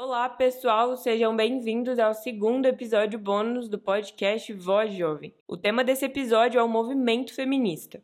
Olá, pessoal, sejam bem-vindos ao segundo episódio bônus do podcast Voz Jovem. O tema desse episódio é o movimento feminista.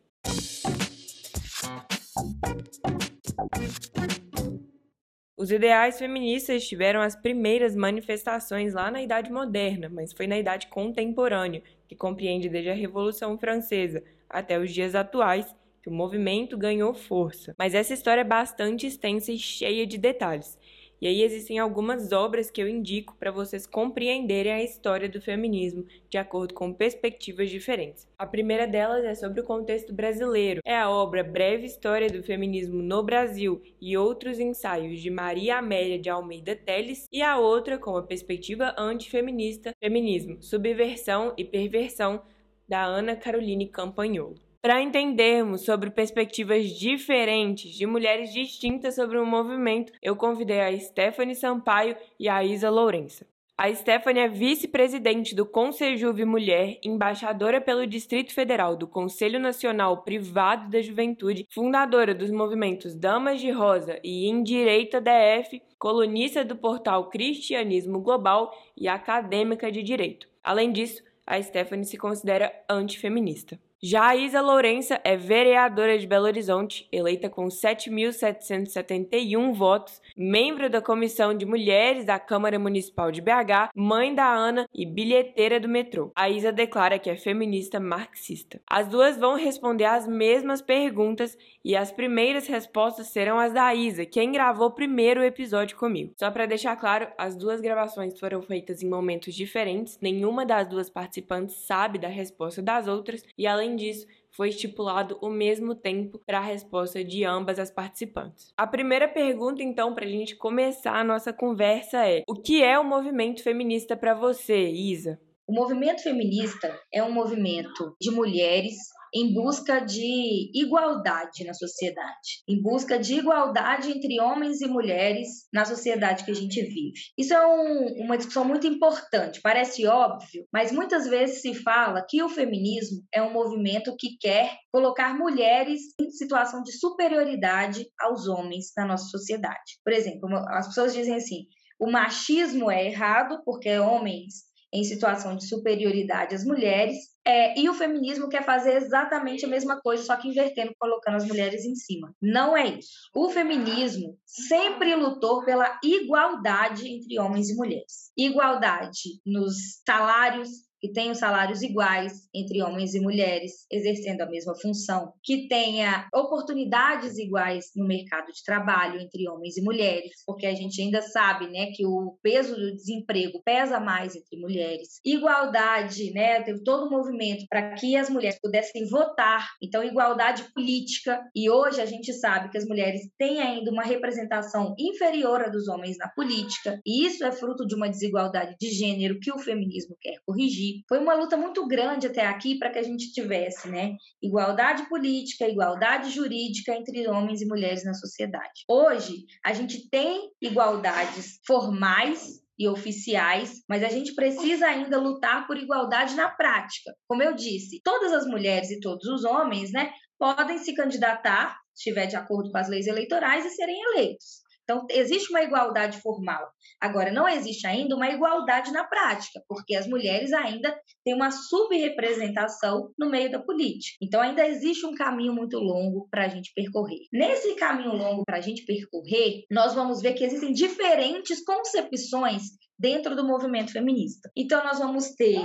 Os ideais feministas tiveram as primeiras manifestações lá na Idade Moderna, mas foi na Idade Contemporânea, que compreende desde a Revolução Francesa até os dias atuais, que o movimento ganhou força. Mas essa história é bastante extensa e cheia de detalhes. E aí existem algumas obras que eu indico para vocês compreenderem a história do feminismo de acordo com perspectivas diferentes. A primeira delas é sobre o contexto brasileiro. É a obra Breve História do Feminismo no Brasil e outros ensaios de Maria Amélia de Almeida Teles e a outra com a perspectiva antifeminista, Feminismo, Subversão e Perversão da Ana Caroline Campagnolo. Para entendermos sobre perspectivas diferentes de mulheres distintas sobre o movimento, eu convidei a Stephanie Sampaio e a Isa Lourença. A Stephanie é vice-presidente do Conseljuve Mulher, embaixadora pelo Distrito Federal do Conselho Nacional Privado da Juventude, fundadora dos movimentos Damas de Rosa e Indireita DF, colunista do portal Cristianismo Global e acadêmica de Direito. Além disso, a Stephanie se considera antifeminista. Já a Isa Lourença é vereadora de Belo Horizonte, eleita com 7.771 votos, membro da Comissão de Mulheres da Câmara Municipal de BH, mãe da Ana e bilheteira do metrô. A Isa declara que é feminista marxista. As duas vão responder as mesmas perguntas e as primeiras respostas serão as da Isa, quem gravou primeiro o episódio comigo. Só para deixar claro, as duas gravações foram feitas em momentos diferentes, nenhuma das duas participantes sabe da resposta das outras e além disso, foi estipulado o mesmo tempo para a resposta de ambas as participantes. A primeira pergunta, então, para a gente começar a nossa conversa é: o que é o movimento feminista para você, Isa? O movimento feminista é um movimento de mulheres em busca de igualdade na sociedade, em busca de igualdade entre homens e mulheres na sociedade que a gente vive. Isso é um, uma discussão muito importante, parece óbvio, mas muitas vezes se fala que o feminismo é um movimento que quer colocar mulheres em situação de superioridade aos homens na nossa sociedade. Por exemplo, as pessoas dizem assim: o machismo é errado porque homens em situação de superioridade às mulheres é, e o feminismo quer fazer exatamente a mesma coisa, só que invertendo, colocando as mulheres em cima. Não é isso. O feminismo sempre lutou pela igualdade entre homens e mulheres. Igualdade nos salários, que tenham salários iguais entre homens e mulheres, exercendo a mesma função, que tenha oportunidades iguais no mercado de trabalho entre homens e mulheres, porque a gente ainda sabe, né, que o peso do desemprego pesa mais entre mulheres. Igualdade, né, teve todo um movimento para que as mulheres pudessem votar, então igualdade política, e hoje a gente sabe que as mulheres têm ainda uma representação inferior à dos homens na política, e isso é fruto de uma desigualdade de gênero que o feminismo quer corrigir. Foi uma luta muito grande até aqui para que a gente tivesse, né, igualdade política, igualdade jurídica entre homens e mulheres na sociedade. Hoje, a gente tem igualdades formais e oficiais, mas a gente precisa ainda lutar por igualdade na prática. Como eu disse, todas as mulheres e todos os homens, né, podem se candidatar, se estiver de acordo com as leis eleitorais, e serem eleitos. Então, existe uma igualdade formal. Agora, não existe ainda uma igualdade na prática, porque as mulheres ainda têm uma subrepresentação no meio da política. Então, ainda existe um caminho muito longo para a gente percorrer. Nesse caminho longo para a gente percorrer, nós vamos ver que existem diferentes concepções dentro do movimento feminista. Então, nós vamos ter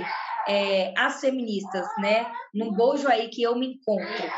é, as feministas, né, num bojo aí que eu me encontro,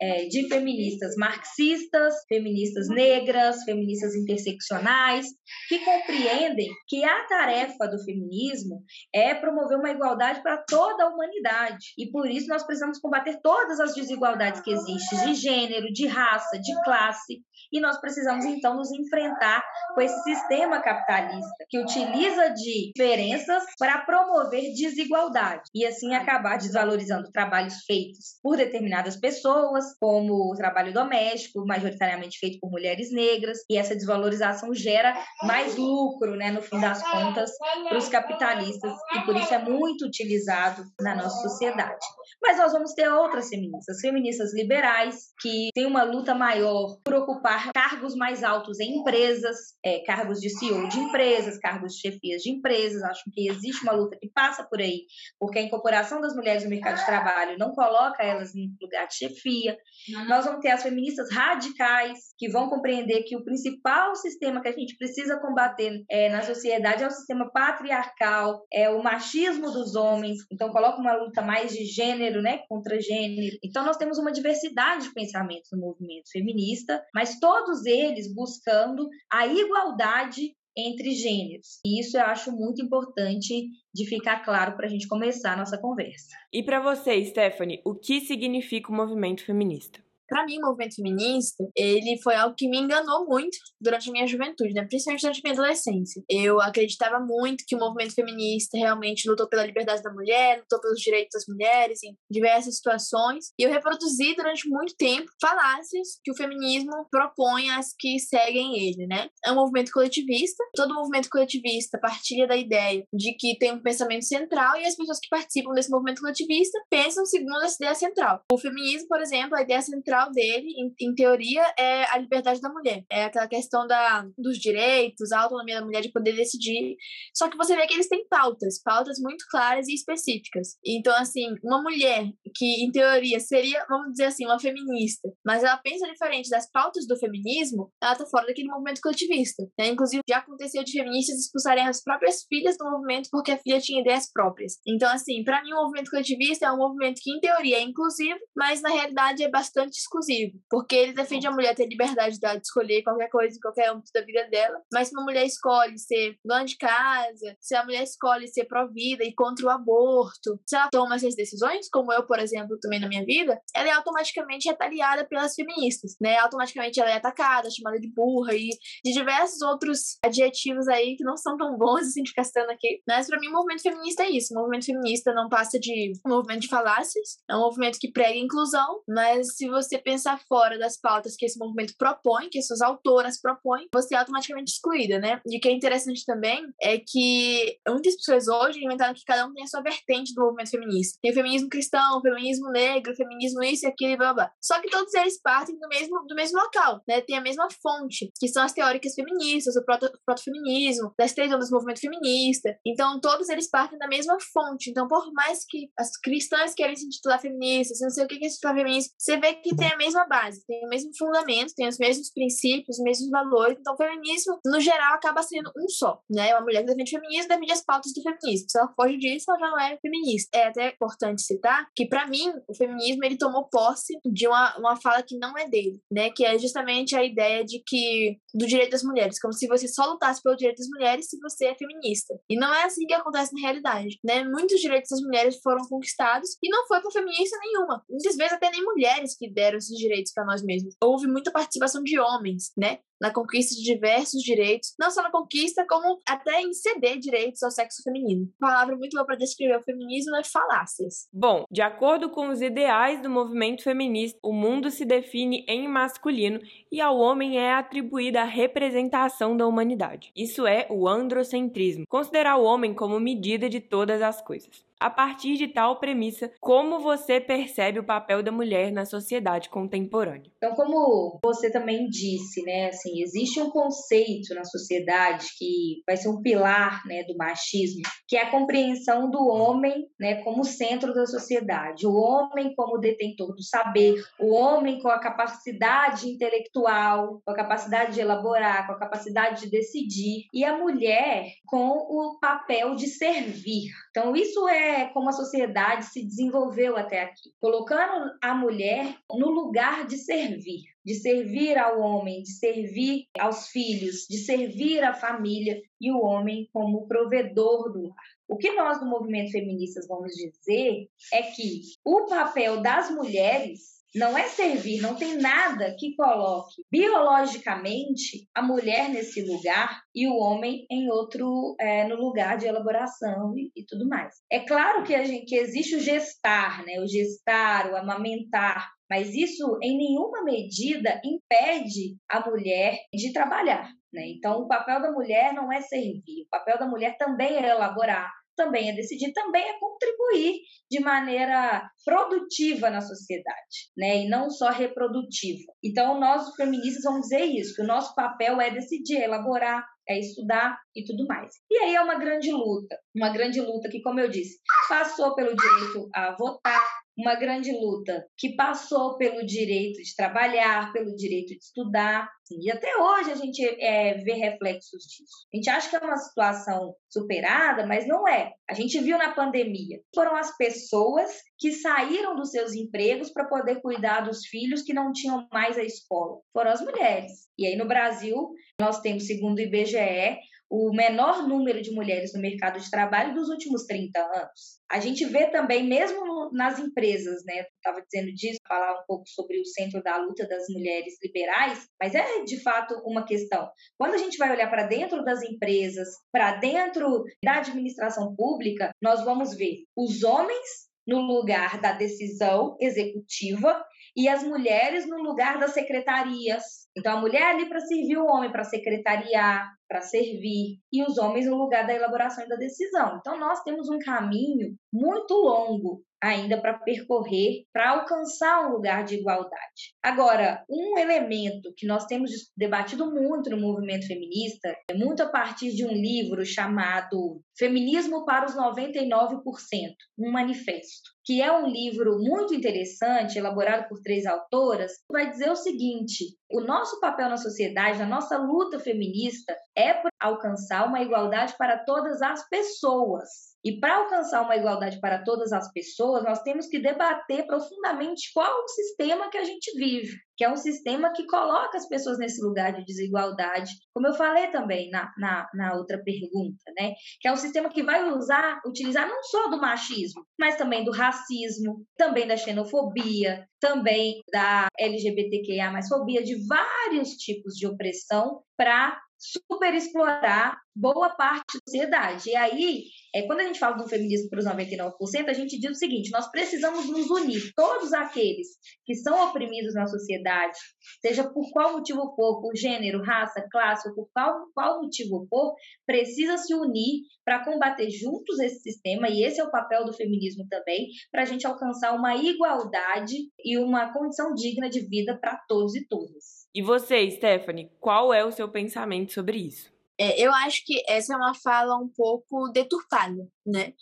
é, de feministas marxistas, feministas negras, feministas interseccionais, que compreendem que a tarefa do feminismo é promover uma igualdade para toda a humanidade. E por isso nós precisamos combater todas as desigualdades que existem de gênero, de raça, de classe, e nós precisamos então nos enfrentar com esse sistema capitalista que utiliza de diferenças para promover desigualdade e assim acabar desvalorizando trabalhos feitos por determinadas pessoas, como o trabalho doméstico, majoritariamente feito por mulheres negras, e essa desvalorização gera mais lucro, né, no fim das contas, para os capitalistas, e por isso é muito utilizado na nossa sociedade. Mas nós vamos ter outras feministas, feministas liberais, que têm uma luta maior por ocupar cargos mais altos em empresas, é, cargos de CEO de empresas, cargos de chefias de empresas. Acho que existe uma luta que passa por aí, porque a incorporação das mulheres no mercado de trabalho não coloca elas em lugar de chefia. Uhum. Nós vamos ter as feministas radicais, que vão compreender que o principal sistema que a gente precisa combater é, na sociedade é o sistema patriarcal, é o machismo dos homens. Então, coloca uma luta mais de gênero, né, contra gênero. Então, nós temos uma diversidade de pensamentos no movimento feminista, mas todos eles buscando a igualdade entre gêneros. E isso eu acho muito importante de ficar claro para a gente começar a nossa conversa. E para você, Stephanie, o que significa o movimento feminista? Para mim, o movimento feminista, ele foi algo que me enganou muito durante a minha juventude, né? Principalmente durante a minha adolescência. Eu acreditava muito que o movimento feminista realmente lutou pela liberdade da mulher, lutou pelos direitos das mulheres em diversas situações. E eu reproduzi durante muito tempo falácias que o feminismo propõe às que seguem ele, né? É um movimento coletivista. Todo movimento coletivista partilha da ideia de que tem um pensamento central e as pessoas que participam desse movimento coletivista pensam segundo essa ideia central. O feminismo, por exemplo, a ideia central central dele, em, em, teoria, é a liberdade da mulher. É aquela questão da, dos direitos, a autonomia da mulher de poder decidir. Só que você vê que eles têm pautas, pautas muito claras e específicas. Então, assim, uma mulher que, em teoria, seria, vamos dizer assim, uma feminista, mas ela pensa diferente das pautas do feminismo, ela tá fora daquele movimento coletivista. Né? Inclusive, já aconteceu de feministas expulsarem as próprias filhas do movimento porque a filha tinha ideias próprias. Então, assim, para mim, o movimento coletivista é um movimento que, em teoria, é inclusivo, mas na realidade é bastante exclusivo, porque ele defende a mulher ter liberdade de escolher qualquer coisa em qualquer âmbito da vida dela, mas se uma mulher escolhe ser dona de casa, se a mulher escolhe ser pró-vida e contra o aborto, se ela toma essas decisões, como eu, por exemplo, também na minha vida, ela é automaticamente retaliada pelas feministas, né? Automaticamente ela é atacada, chamada de burra e de diversos outros adjetivos aí que não são tão bons assim de castando aqui. Mas para mim o movimento feminista é isso, o movimento feminista não passa de um movimento de falácias, é um movimento que prega inclusão, mas se você pensar fora das pautas que esse movimento propõe, que suas autoras propõem, você é automaticamente excluída, né? E o que é interessante também é que muitas pessoas hoje inventaram que cada um tem a sua vertente do movimento feminista. Tem o feminismo cristão, o feminismo negro, o feminismo isso e aquilo blá blá. Só que todos eles partem do mesmo, do mesmo local, né? Tem a mesma fonte, que são as teóricas feministas, o proto-feminismo, proto das três ondas do movimento feminista. Então, todos eles partem da mesma fonte. Então, por mais que as cristãs querem se intitular feministas, não sei o que é se intitular feminista, você vê que tem a mesma base, tem o mesmo fundamento, tem os mesmos princípios, os mesmos valores. Então, o feminismo, no geral, acaba sendo um só, né? Uma mulher que defende o feminismo defende as pautas do feminismo. Se ela foge disso, ela já não é feminista. É até importante citar que, para mim, o feminismo ele tomou posse de uma, uma fala que não é dele, né? Que é justamente a ideia de que do direito das mulheres, como se você só lutasse pelo direito das mulheres se você é feminista. E não é assim que acontece na realidade, né? Muitos direitos das mulheres foram conquistados e não foi por feminista nenhuma. Muitas vezes até nem mulheres que deram esses direitos para nós mesmos. Houve muita participação de homens, né? na conquista de diversos direitos, não só na conquista, como até em ceder direitos ao sexo feminino. Palavra muito boa para descrever o feminismo é falácias. Bom, de acordo com os ideais do movimento feminista, o mundo se define em masculino e ao homem é atribuída a representação da humanidade. Isso é o androcentrismo, considerar o homem como medida de todas as coisas. A partir de tal premissa, como você percebe o papel da mulher na sociedade contemporânea? Então, como você também disse, né, assim, existe um conceito na sociedade que vai ser um pilar, né, do machismo, que é a compreensão do homem, né, como centro da sociedade, o homem como detentor do saber, o homem com a capacidade intelectual, com a capacidade de elaborar, com a capacidade de decidir, e a mulher com o papel de servir. Então, isso é é como a sociedade se desenvolveu até aqui, colocando a mulher no lugar de servir, de servir ao homem, de servir aos filhos, de servir à família e o homem como provedor do lar. O que nós do movimento feministas vamos dizer é que o papel das mulheres não é servir, não tem nada que coloque biologicamente a mulher nesse lugar e o homem em outro, é, no lugar de elaboração e, e, tudo mais. É claro que, a gente, que existe o gestar, né? o gestar, o amamentar, mas isso em nenhuma medida impede a mulher de trabalhar. Né? Então, o papel da mulher não é servir, o papel da mulher também é elaborar, também é decidir, também é contribuir de maneira produtiva na sociedade, né? E não só reprodutiva. Então, nós feministas vamos dizer isso, que o nosso papel é decidir, é elaborar, é estudar e tudo mais. E aí é uma grande luta, uma grande luta que, como eu disse, passou pelo direito a votar, uma grande luta que passou pelo direito de trabalhar, pelo direito de estudar, e até hoje a gente é, vê reflexos disso. A gente acha que é uma situação superada, mas não é. A gente viu na pandemia. Foram as pessoas que saíram dos seus empregos para poder cuidar dos filhos que não tinham mais a escola. Foram as mulheres. E aí no Brasil, nós temos, segundo o IBGE, o menor número de mulheres no mercado de trabalho dos últimos 30 anos. A gente vê também, mesmo nas empresas, né? Estava dizendo disso, falar um pouco sobre o centro da luta das mulheres liberais, mas é de fato uma questão. Quando a gente vai olhar para dentro das empresas, para dentro da administração pública, nós vamos ver os homens no lugar da decisão executiva e as mulheres no lugar das secretarias. Então, a mulher ali para servir o homem, para secretariar, para servir, e os homens no lugar da elaboração e da decisão. Então, nós temos um caminho muito longo ainda para percorrer, para alcançar um lugar de igualdade. Agora, um elemento que nós temos debatido muito no movimento feminista é muito a partir de um livro chamado Feminismo para os 99%, um manifesto, que é um livro muito interessante, elaborado por três autoras, que vai dizer o seguinte: o nosso papel na sociedade, a nossa luta feminista é por alcançar uma igualdade para todas as pessoas. E para alcançar uma igualdade para todas as pessoas, nós temos que debater profundamente qual o sistema que a gente vive, que é um sistema que coloca as pessoas nesse lugar de desigualdade, como eu falei também na, na, na outra pergunta, né? Que é um sistema que vai usar, utilizar não só do machismo, mas também do racismo, também da xenofobia, também da LGBTQIA, mais fobia, de vários tipos de opressão para superexplorar boa parte da sociedade. E aí, é, quando a gente fala do feminismo para os 99%, a gente diz o seguinte: nós precisamos nos unir, todos aqueles que são oprimidos na sociedade, seja por qual motivo for, por gênero, raça, classe, ou por qual, qual motivo for, precisa se unir para combater juntos esse sistema, e esse é o papel do feminismo também, para a gente alcançar uma igualdade e uma condição digna de vida para todos e todas. E você, Stephanie, qual é o seu pensamento sobre isso? É, eu acho que essa é uma fala um pouco deturpada, né?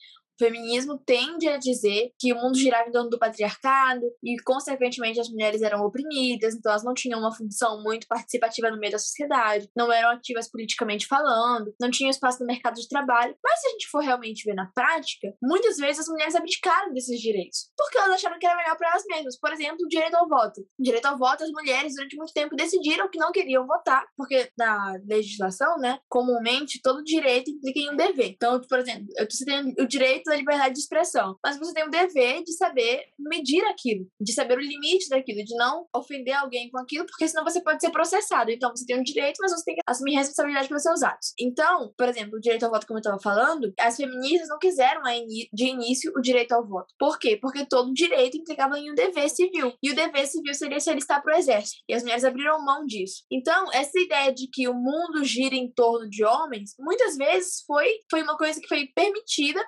Feminismo tende a dizer que o mundo girava em torno do patriarcado e, consequentemente, as mulheres eram oprimidas, então elas não tinham uma função muito participativa no meio da sociedade, não eram ativas politicamente falando, não tinham espaço no mercado de trabalho. Mas se a gente for realmente ver na prática, muitas vezes as mulheres abdicaram desses direitos, porque elas acharam que era melhor para elas mesmas. Por exemplo, o direito ao voto. O direito ao voto, as mulheres, durante muito tempo, decidiram que não queriam votar, porque na legislação, né, comumente, todo direito implica em um dever. Então, por exemplo, eu tenho o direito da liberdade de expressão, mas você tem o dever de saber medir aquilo, de saber o limite daquilo, de não ofender alguém com aquilo, porque senão você pode ser processado. Então você tem um direito, mas você tem que assumir responsabilidade pelos seus atos. Então, por exemplo, o direito ao voto, como eu estava falando, as feministas não quiseram de início o direito ao voto. Por quê? Porque todo direito implicava em um dever civil. E o dever civil seria se alistar para o exército. E as mulheres abriram mão disso. Então, essa ideia de que o mundo gira em torno de homens, muitas vezes foi, foi uma coisa que foi permitida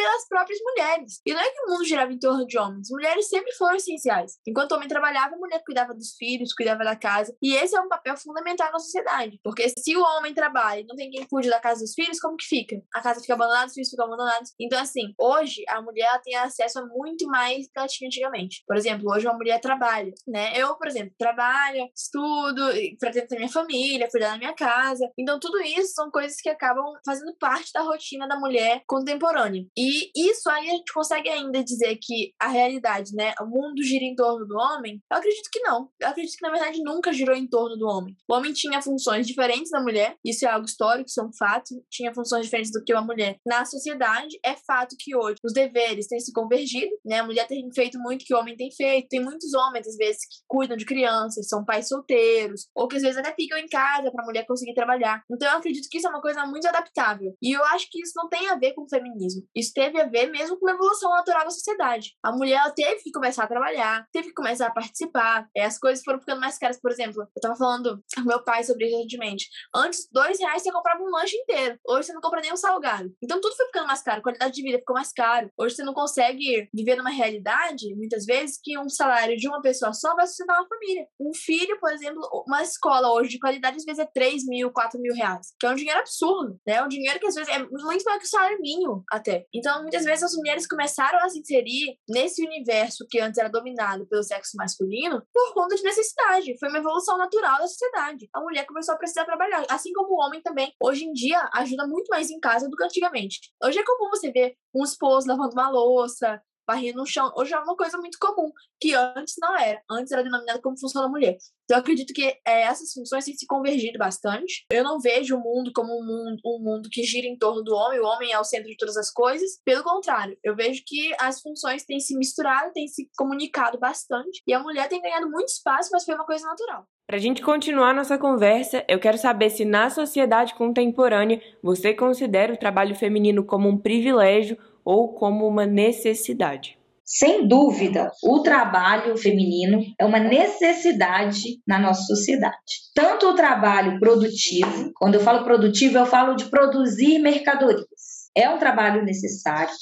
pelas próprias mulheres. E não é que o mundo girava em torno de homens. Mulheres sempre foram essenciais. Enquanto o homem trabalhava, a mulher cuidava dos filhos, cuidava da casa. E esse é um papel fundamental na sociedade. Porque se o homem trabalha e não tem quem cuide da casa dos filhos, como que fica? A casa fica abandonada, os filhos ficam abandonados. Então, assim, hoje a mulher tem acesso a muito mais do que ela tinha antigamente. Por exemplo, hoje uma mulher trabalha, né? Eu, por exemplo, trabalho, estudo, pretendo ter minha família, cuidar da minha casa. Então, tudo isso são coisas que acabam fazendo parte da rotina da mulher contemporânea. E isso aí a gente consegue ainda dizer que a realidade, né, o mundo gira em torno do homem? Eu acredito que não. Eu acredito que na verdade nunca girou em torno do homem. O homem tinha funções diferentes da mulher, isso é algo histórico, isso é um fato. Tinha funções diferentes do que a mulher. Na sociedade, é fato que hoje os deveres têm se convergido, né? A mulher tem feito muito que o homem tem feito. Tem muitos homens, às vezes, que cuidam de crianças, são pais solteiros, ou que às vezes até ficam em casa para a mulher conseguir trabalhar. Então eu acredito que isso é uma coisa muito adaptável. E eu acho que isso não tem a ver com o feminismo. Isso isso teve a ver mesmo com a evolução natural da sociedade. A mulher teve que começar a trabalhar, teve que começar a participar. É, as coisas foram ficando mais caras. Por exemplo, eu tava falando com meu pai sobre isso recentemente. Antes, dois reais você comprava um lanche inteiro. Hoje você não compra nem um salgado. Então tudo foi ficando mais caro. A qualidade de vida ficou mais caro. Hoje você não consegue viver numa realidade, muitas vezes, que um salário de uma pessoa só vai sustentar uma família. Um filho, por exemplo, uma escola hoje de qualidade, às vezes é 3 mil, 4 mil reais. Que é um dinheiro absurdo, né? É um dinheiro que às vezes é muito maior que o salário mínimo, até. Então, muitas vezes as mulheres começaram a se inserir nesse universo que antes era dominado pelo sexo masculino por conta de necessidade. Foi uma evolução natural da sociedade. A mulher começou a precisar trabalhar. Assim como o homem também, hoje em dia, ajuda muito mais em casa do que antigamente. Hoje é comum você ver um esposo lavando uma louça, varrendo no chão. Hoje é uma coisa muito comum, que antes não era. Antes era denominada como função da mulher. Então, eu acredito que é, essas funções têm se convergido bastante. Eu não vejo o mundo como um mundo, um mundo que gira em torno do homem, o homem é o centro de todas as coisas. Pelo contrário, eu vejo que as funções têm se misturado, têm se comunicado bastante, e a mulher tem ganhado muito espaço, mas foi uma coisa natural. Para a gente continuar nossa conversa, eu quero saber se na sociedade contemporânea você considera o trabalho feminino como um privilégio ou como uma necessidade. Sem dúvida, o trabalho feminino é uma necessidade na nossa sociedade. Tanto o trabalho produtivo, quando eu falo produtivo, eu falo de produzir mercadorias. É um trabalho necessário.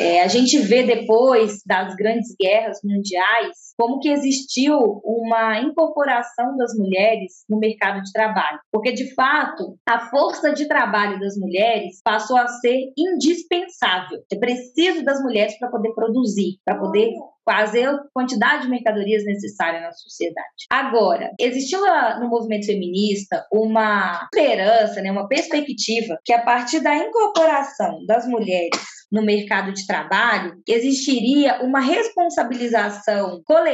É, a gente vê depois das grandes guerras mundiais como que existiu uma incorporação das mulheres no mercado de trabalho. Porque, de fato, a força de trabalho das mulheres passou a ser indispensável. É preciso das mulheres para poder produzir, para poder fazer a quantidade de mercadorias necessária na sociedade. Agora, existiu no movimento feminista uma esperança, né, uma perspectiva que a partir da incorporação das mulheres no mercado de trabalho, existiria uma responsabilização coletiva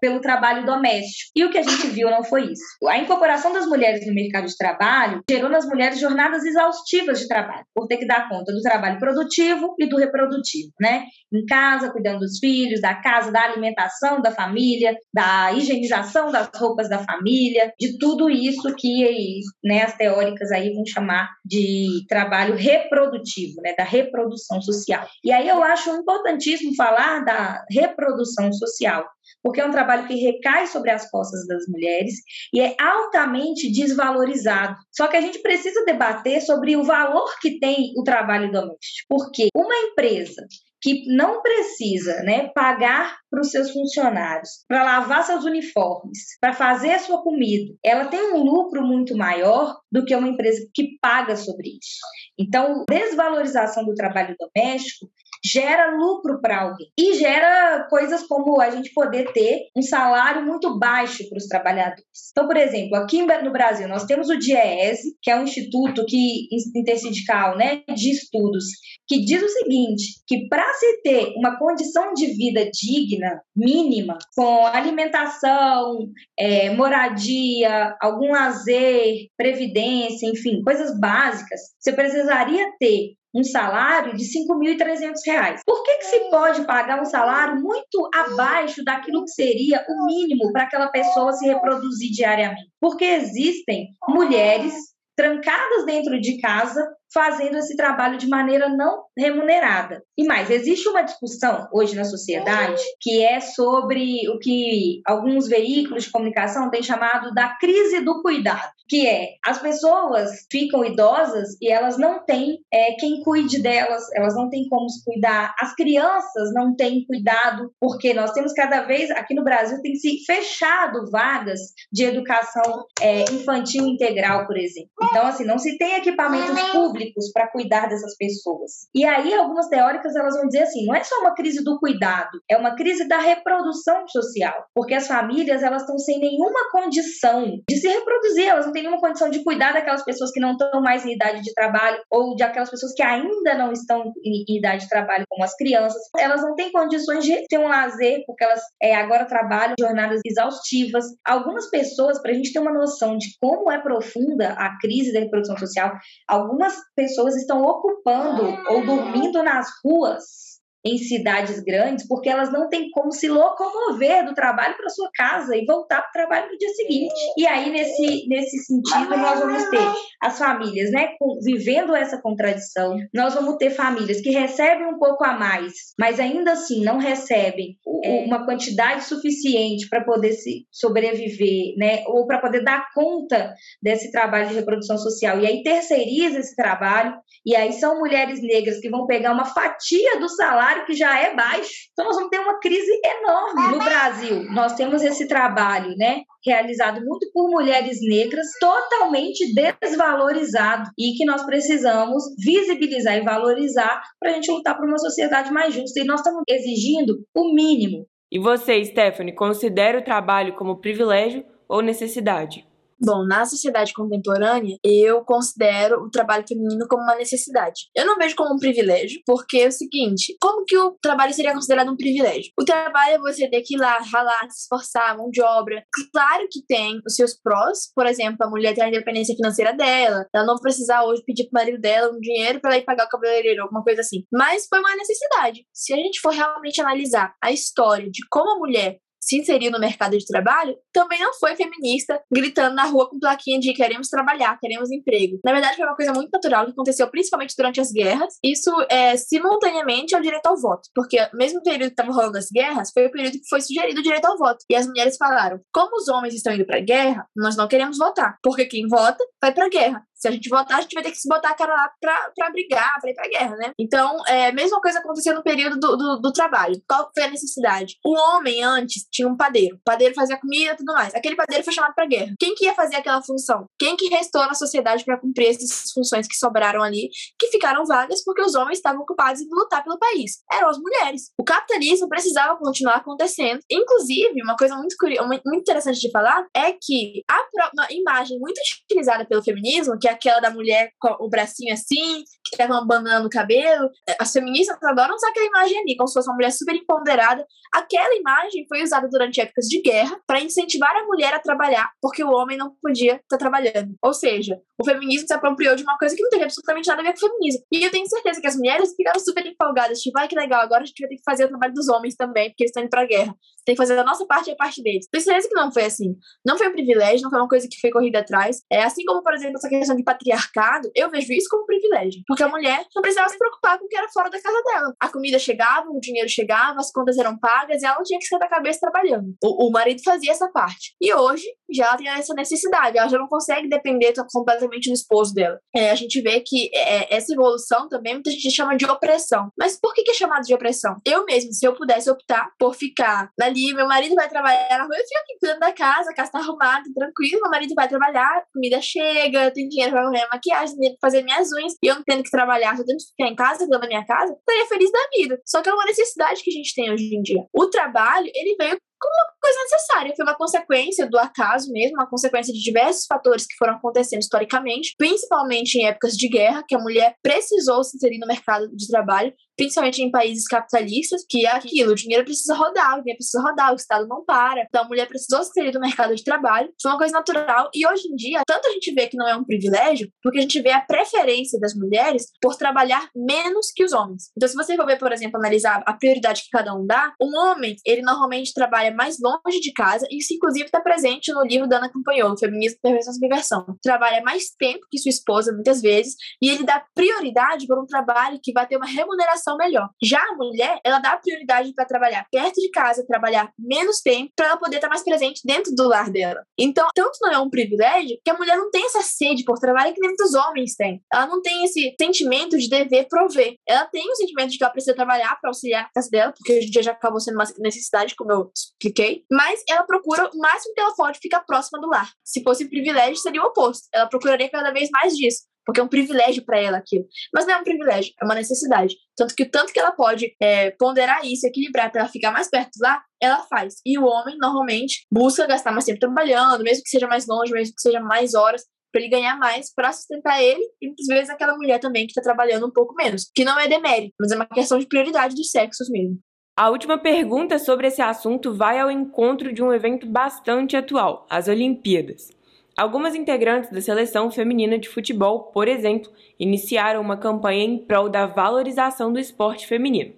pelo trabalho doméstico. E o que a gente viu não foi isso. A incorporação das mulheres no mercado de trabalho gerou nas mulheres jornadas exaustivas de trabalho, por ter que dar conta do trabalho produtivo e do reprodutivo, né? Em casa, cuidando dos filhos, da casa, da alimentação da família, da higienização das roupas da família, de tudo isso que né, as teóricas aí vão chamar de trabalho reprodutivo, né? Da reprodução social. E aí eu acho importantíssimo falar da reprodução social, porque é um trabalho que recai sobre as costas das mulheres e é altamente desvalorizado. Só que a gente precisa debater sobre o valor que tem o trabalho doméstico, porque uma empresa que não precisa né, pagar para os seus funcionários, para lavar seus uniformes, para fazer a sua comida, ela tem um lucro muito maior do que uma empresa que paga sobre isso. Então, desvalorização do trabalho doméstico gera lucro para alguém e gera coisas como a gente poder ter um salário muito baixo para os trabalhadores. Então, por exemplo, aqui no Brasil nós temos o DIEESE, que é um instituto que intersindical, né, de estudos, que diz o seguinte, que para se ter uma condição de vida digna, mínima, com alimentação, é, moradia, algum lazer, previdência, enfim, coisas básicas, você precisaria ter um salário de R$ 5.300. Por que, que se pode pagar um salário muito abaixo daquilo que seria o mínimo para aquela pessoa se reproduzir diariamente? Porque existem mulheres trancadas dentro de casa fazendo esse trabalho de maneira não remunerada. E mais, existe uma discussão hoje na sociedade que é sobre o que alguns veículos de comunicação têm chamado da crise do cuidado, que é as pessoas ficam idosas e elas não têm é, quem cuide delas, elas não têm como se cuidar, as crianças não têm cuidado, porque nós temos cada vez, aqui no Brasil, tem se fechado vagas de educação é, infantil integral, por exemplo. Então, assim, não se tem equipamentos públicos públicos para cuidar dessas pessoas. E aí algumas teóricas elas vão dizer assim, não é só uma crise do cuidado, é uma crise da reprodução social, porque as famílias elas estão sem nenhuma condição de se reproduzir, elas não têm nenhuma condição de cuidar daquelas pessoas que não estão mais em idade de trabalho ou de aquelas pessoas que ainda não estão em, idade de trabalho, como as crianças. Elas não têm condições de ter um lazer, porque elas é, agora trabalham jornadas exaustivas. Algumas pessoas, para a gente ter uma noção de como é profunda a crise da reprodução social, algumas pessoas estão ocupando ou dormindo nas ruas em cidades grandes porque elas não têm como se locomover do trabalho para sua casa e voltar para o trabalho no dia seguinte. E aí, nesse, nesse sentido, nós vamos ter as famílias, né, vivendo essa contradição. Nós vamos ter famílias que recebem um pouco a mais, mas ainda assim não recebem é. uma quantidade suficiente para poder se sobreviver, né, ou para poder dar conta desse trabalho de reprodução social. E aí terceiriza esse trabalho, e aí são mulheres negras que vão pegar uma fatia do salário que já é baixo. Então nós vamos ter uma crise enorme no Brasil. Nós temos esse trabalho, né, realizado muito por mulheres negras, totalmente desvalorizado e que nós precisamos visibilizar e valorizar para a gente lutar por uma sociedade mais justa. E nós estamos exigindo o mínimo. E você, Stephanie, considera o trabalho como privilégio ou necessidade? Bom, na sociedade contemporânea, eu considero o trabalho feminino como uma necessidade. Eu não vejo como um privilégio, porque é o seguinte: como que o trabalho seria considerado um privilégio? O trabalho é você ter que ir lá, ralar, se esforçar, mão de obra. Claro que tem os seus prós, por exemplo, a mulher ter a independência financeira dela, ela não precisar hoje pedir pro marido dela um dinheiro para ir pagar o cabeleireiro, alguma coisa assim. Mas foi uma necessidade. Se a gente for realmente analisar a história de como a mulher se inseriu no mercado de trabalho, também não foi feminista, gritando na rua com plaquinha de queremos trabalhar, queremos emprego. Na verdade, foi uma coisa muito natural que aconteceu principalmente durante as guerras. Isso é simultaneamente ao direito ao voto, porque mesmo período que estava rolando as guerras, foi o período que foi sugerido o direito ao voto. E as mulheres falaram: como os homens estão indo para a guerra, nós não queremos votar, porque quem vota vai para a guerra. Se a gente votar, a gente vai ter que se botar a cara lá pra, pra brigar, pra ir pra guerra, né? Então, é, mesma coisa aconteceu no período do, do, do, trabalho. Qual foi a necessidade? O homem antes tinha um padeiro. O padeiro fazia comida e tudo mais. Aquele padeiro foi chamado pra guerra. Quem que ia fazer aquela função? Quem que restou na sociedade para cumprir essas funções que sobraram ali, que ficaram vagas porque os homens estavam ocupados em lutar pelo país? Eram as mulheres. O capitalismo precisava continuar acontecendo. Inclusive, uma coisa muito, curiosa, muito interessante de falar é que a imagem muito utilizada pelo feminismo, que é aquela da mulher com o bracinho assim, leva uma banana no cabelo. As feministas adoram usar aquela imagem ali, como se fosse uma mulher super empoderada. Aquela imagem foi usada durante épocas de guerra para incentivar a mulher a trabalhar, porque o homem não podia estar tá trabalhando. Ou seja, o feminismo se apropriou de uma coisa que não teve absolutamente nada a ver com o feminismo. E eu tenho certeza que as mulheres ficaram super empolgadas, tipo, ai que legal, agora a gente vai ter que fazer o trabalho dos homens também, porque eles estão indo pra guerra. Tem que fazer a nossa parte e a parte deles. Tenho certeza que não foi assim. Não foi um privilégio, não foi uma coisa que foi corrida atrás. É assim como, por exemplo, essa questão de patriarcado, eu vejo isso como um privilégio. Porque a mulher não precisava se preocupar com o que era fora da casa dela. A comida chegava, o dinheiro chegava, as contas eram pagas e ela não tinha que sair da cabeça trabalhando. O, o marido fazia essa parte. E hoje, já ela tem essa necessidade. Ela já não consegue depender completamente do esposo dela. É, a gente vê que é, essa evolução também muita gente chama de opressão. Mas por que, que é chamado de opressão? Eu mesmo, se eu pudesse optar por ficar ali, meu marido vai trabalhar na rua, eu fico aqui cuidando da casa, a casa tá arrumada, tranquilo, meu marido vai trabalhar, comida chega, tem dinheiro pra fazer maquiagem, fazer minhas unhas, e eu não tendo que trabalhar, só tendo que ficar em casa, cuidando da minha casa, estaria feliz da vida. Só que é uma necessidade que a gente tem hoje em dia. O trabalho, ele veio como uma coisa necessária. Foi uma consequência do acaso mesmo, uma consequência de diversos fatores que foram acontecendo historicamente, principalmente em épocas de guerra, que a mulher precisou se inserir no mercado de trabalho, principalmente em países capitalistas, que é aquilo, o dinheiro precisa rodar, o dinheiro precisa rodar, o Estado não para. Então a mulher precisou se inserir no mercado de trabalho, foi uma coisa natural. E hoje em dia, tanto a gente vê que não é um privilégio, porque a gente vê a preferência das mulheres por trabalhar menos que os homens. Então, se você for ver, por exemplo, analisar a prioridade que cada um dá, um homem, ele normalmente trabalha mais longe de casa, e isso inclusive está presente no livro da Ana Campanholo, Feminismo, Perversão e Subversão. Trabalha mais tempo que sua esposa, muitas vezes, e ele dá prioridade por um trabalho que vai ter uma remuneração melhor. Já a mulher, ela dá prioridade para trabalhar perto de casa, trabalhar menos tempo, para ela poder estar mais presente dentro do lar dela. Então, tanto não é um privilégio que a mulher não tem essa sede por trabalho que nem muitos homens têm. Ela não tem esse sentimento de dever prover. Ela tem o sentimento de que ela precisa trabalhar para auxiliar a casa dela, porque hoje em dia já acabou sendo uma necessidade, como eu expliquei. Mas ela procura o máximo que ela pode ficar próxima do lar. Se fosse privilégio, seria o oposto. Ela procuraria cada vez mais disso porque é um privilégio para ela aquilo. Mas não é um privilégio, é uma necessidade. Tanto que o tanto que ela pode é, ponderar isso, equilibrar para ela ficar mais perto lá, ela faz. E o homem, normalmente, busca gastar mais tempo trabalhando, mesmo que seja mais longe, mesmo que seja mais horas, para ele ganhar mais para sustentar ele e muitas vezes aquela mulher também que está trabalhando um pouco menos. Que não é demérito, mas é uma questão de prioridade dos sexos mesmo. A última pergunta sobre esse assunto vai ao encontro de um evento bastante atual, as Olimpíadas. Algumas integrantes da seleção feminina de futebol, por exemplo, iniciaram uma campanha em prol da valorização do esporte feminino.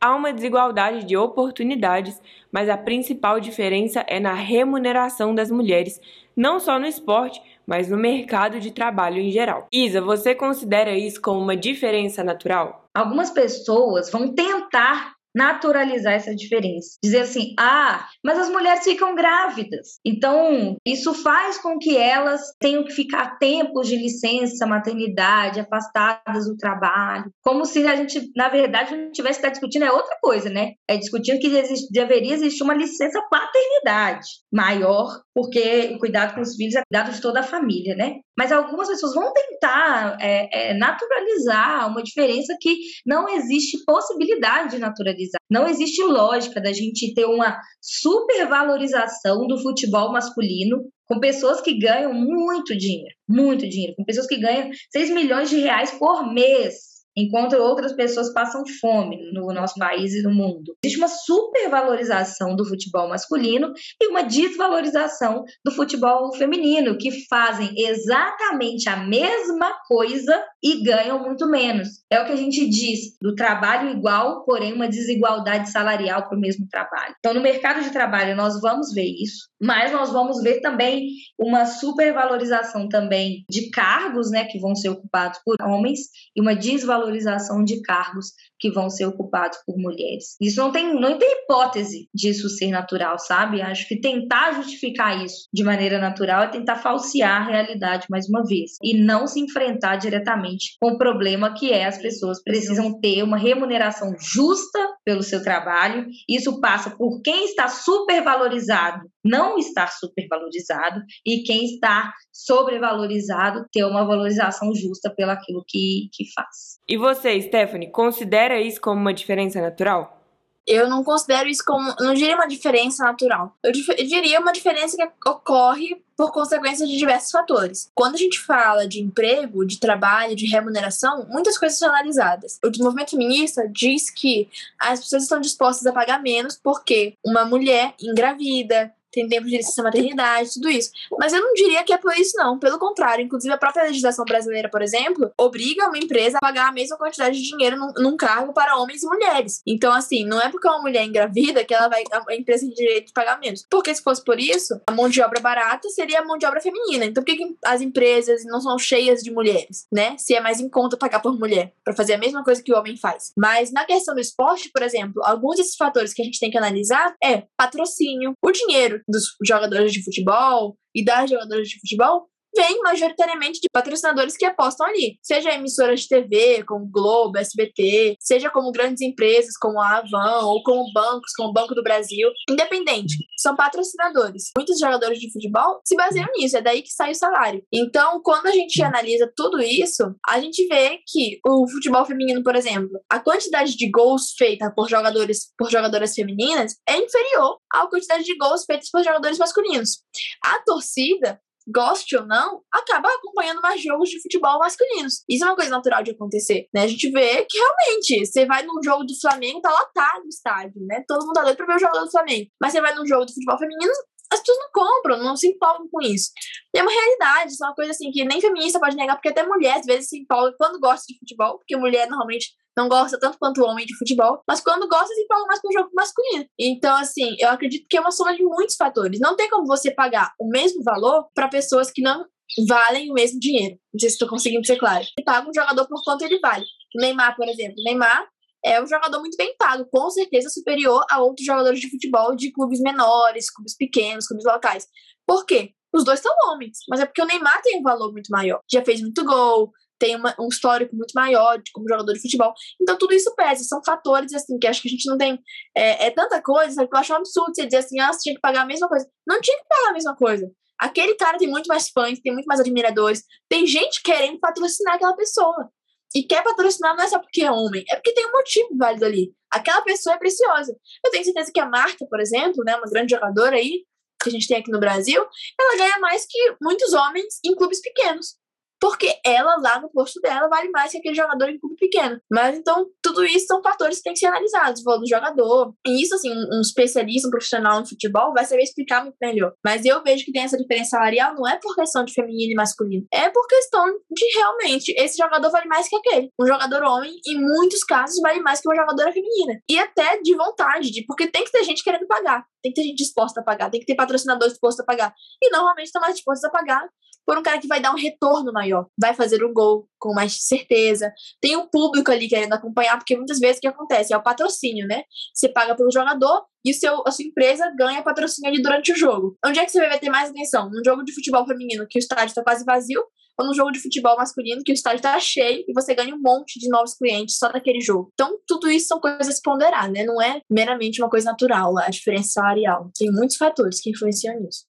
Há uma desigualdade de oportunidades, mas a principal diferença é na remuneração das mulheres, não só no esporte, mas no mercado de trabalho em geral. Isa, você considera isso como uma diferença natural? Algumas pessoas vão tentar naturalizar essa diferença. Dizer assim, ah, mas as mulheres ficam grávidas. Então, isso faz com que elas tenham que ficar tempos de licença, maternidade, afastadas do trabalho. Como se a gente, na verdade, não tivesse que estar discutindo, é outra coisa, né? É discutindo que existe, deveria existir uma licença paternidade maior, porque o cuidado com os filhos é cuidado de toda a família, né? Mas algumas pessoas vão tentar é, é, naturalizar uma diferença que não existe possibilidade de naturalizar não existe lógica da gente ter uma supervalorização do futebol masculino com pessoas que ganham muito dinheiro, muito dinheiro, com pessoas que ganham 6 milhões de reais por mês enquanto outras pessoas passam fome no nosso país e no mundo. Existe uma supervalorização do futebol masculino e uma desvalorização do futebol feminino, que fazem exatamente a mesma coisa e ganham muito menos. É o que a gente diz do trabalho igual, porém uma desigualdade salarial para o mesmo trabalho. Então, no mercado de trabalho, nós vamos ver isso, mas nós vamos ver também uma supervalorização também de cargos, né, que vão ser ocupados por homens e uma desvalorização valorização de cargos que vão ser ocupados por mulheres. Isso não tem, não tem hipótese disso ser natural, sabe? Acho que tentar justificar isso de maneira natural é tentar falsear a realidade mais uma vez e não se enfrentar diretamente com o problema que é as pessoas precisam ter uma remuneração justa pelo seu trabalho. Isso passa por quem está supervalorizado não estar supervalorizado e quem está sobrevalorizado ter uma valorização justa pelo aquilo que, que faz. E você, Stephanie, considera isso como uma diferença natural? Eu não considero isso como. Não diria uma diferença natural. Eu, eu diria uma diferença que ocorre por consequência de diversos fatores. Quando a gente fala de emprego, de trabalho, de remuneração, muitas coisas são analisadas. O movimento feminista diz que as pessoas estão dispostas a pagar menos porque uma mulher engravida, tem tempo de licença maternidade, tudo isso. Mas eu não diria que é por isso, não. Pelo contrário, inclusive a própria legislação brasileira, por exemplo, obriga uma empresa a pagar a mesma quantidade de dinheiro num, num cargo para homens e mulheres. Então, assim, não é porque uma mulher engravida que ela vai a empresa tem direito de pagar menos. Porque se fosse por isso, a mão de obra barata seria a mão de obra feminina. Então, por que, que as empresas não são cheias de mulheres, né? Se é mais em conta pagar por mulher, para fazer a mesma coisa que o homem faz. Mas na questão do esporte, por exemplo, alguns desses fatores que a gente tem que analisar é patrocínio, o dinheiro dos jogadores de futebol e das jogadoras de futebol vem majoritariamente de patrocinadores que apostam ali. Seja emissoras de TV, como Globo, SBT, seja como grandes empresas como a Avan, ou como bancos, como o Banco do Brasil. Independente, são patrocinadores. Muitos jogadores de futebol se baseiam nisso, é daí que sai o salário. Então, quando a gente analisa tudo isso, a gente vê que o futebol feminino, por exemplo, a quantidade de gols feita por jogadores por jogadoras femininas é inferior à quantidade de gols feitos por jogadores masculinos. A torcida goste ou não, acaba acompanhando mais jogos de futebol masculinos. Isso é uma coisa natural de acontecer, né? A gente vê que realmente, você vai num jogo do Flamengo, tá lotado o estádio, né? Todo mundo tá doido pra ver o jogo do Flamengo. Mas você vai num jogo do futebol feminino, as pessoas não compram, não se empolgam com isso. E é uma realidade, isso é uma coisa assim que nem feminista pode negar, porque até mulher às vezes se empolga quando gosta de futebol, porque mulher normalmente não gosta tanto quanto o homem de futebol, mas quando gosta, se empolga mais com o jogo masculino. Então, assim, eu acredito que é uma soma de muitos fatores. Não tem como você pagar o mesmo valor para pessoas que não valem o mesmo dinheiro. Não sei se estou conseguindo ser claro. Você paga um jogador por quanto ele vale. Neymar, por exemplo. Neymar é um jogador muito bem pago, com certeza superior a outros jogadores de futebol de clubes menores, clubes pequenos, clubes locais. Por quê? Os dois são homens, mas é porque o Neymar tem um valor muito maior. Já fez muito gol, tem uma, um histórico muito maior de, como jogador de futebol. Então tudo isso pesa, são fatores assim que acho que a gente não tem. É, é tanta coisa, sabe, que eu acho um absurdo você dizer assim, ah, você tinha que pagar a mesma coisa. Não tinha que pagar a mesma coisa. Aquele cara tem muito mais fãs, tem muito mais admiradores, tem gente querendo patrocinar aquela pessoa. E quer patrocinar não é só porque é homem, é porque tem um motivo válido ali. Aquela pessoa é preciosa. Eu tenho certeza que a Marta, por exemplo, né, uma grande jogadora aí, que a gente tem aqui no Brasil, ela ganha mais que muitos homens em clubes pequenos. Porque ela lá no posto dela vale mais que aquele jogador em clube pequeno. Mas então, tudo isso são fatores que têm que ser analisados, o do jogador. E isso, assim, um especialista, um profissional no futebol vai saber explicar muito melhor. Mas eu vejo que tem essa diferença salarial não é por questão de feminino e masculino, é por questão de realmente esse jogador vale mais que aquele. Um jogador homem, em muitos casos, vale mais que uma jogadora feminina. E até de vontade, de, porque tem que ter gente querendo pagar, tem que ter gente disposta a pagar, tem que ter patrocinador disposto a pagar. E normalmente estão mais dispostos a pagar por um cara que vai dar um retorno maior, vai fazer um gol com mais certeza. Tem um público ali querendo acompanhar, porque muitas vezes o que acontece é o patrocínio, né? Você paga pelo jogador e o seu, a sua empresa ganha patrocínio ali durante o jogo. Onde é que você vai ter mais atenção? Num jogo de futebol feminino que o estádio está quase vazio, ou num jogo de futebol masculino que o estádio está cheio e você ganha um monte de novos clientes só naquele jogo. Então, tudo isso são coisas ponderadas, né? Não é meramente uma coisa natural, a diferença salarial. Tem muitos fatores que influenciam nisso.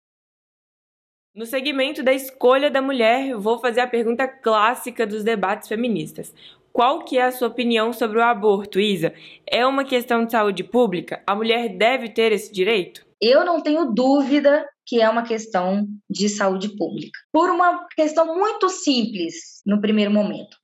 No segmento da escolha da mulher, vou fazer a pergunta clássica dos debates feministas. Qual que é a sua opinião sobre o aborto, Isa? É uma questão de saúde pública? A mulher deve ter esse direito? Eu não tenho dúvida que é uma questão de saúde pública. Por uma questão muito simples no primeiro momento.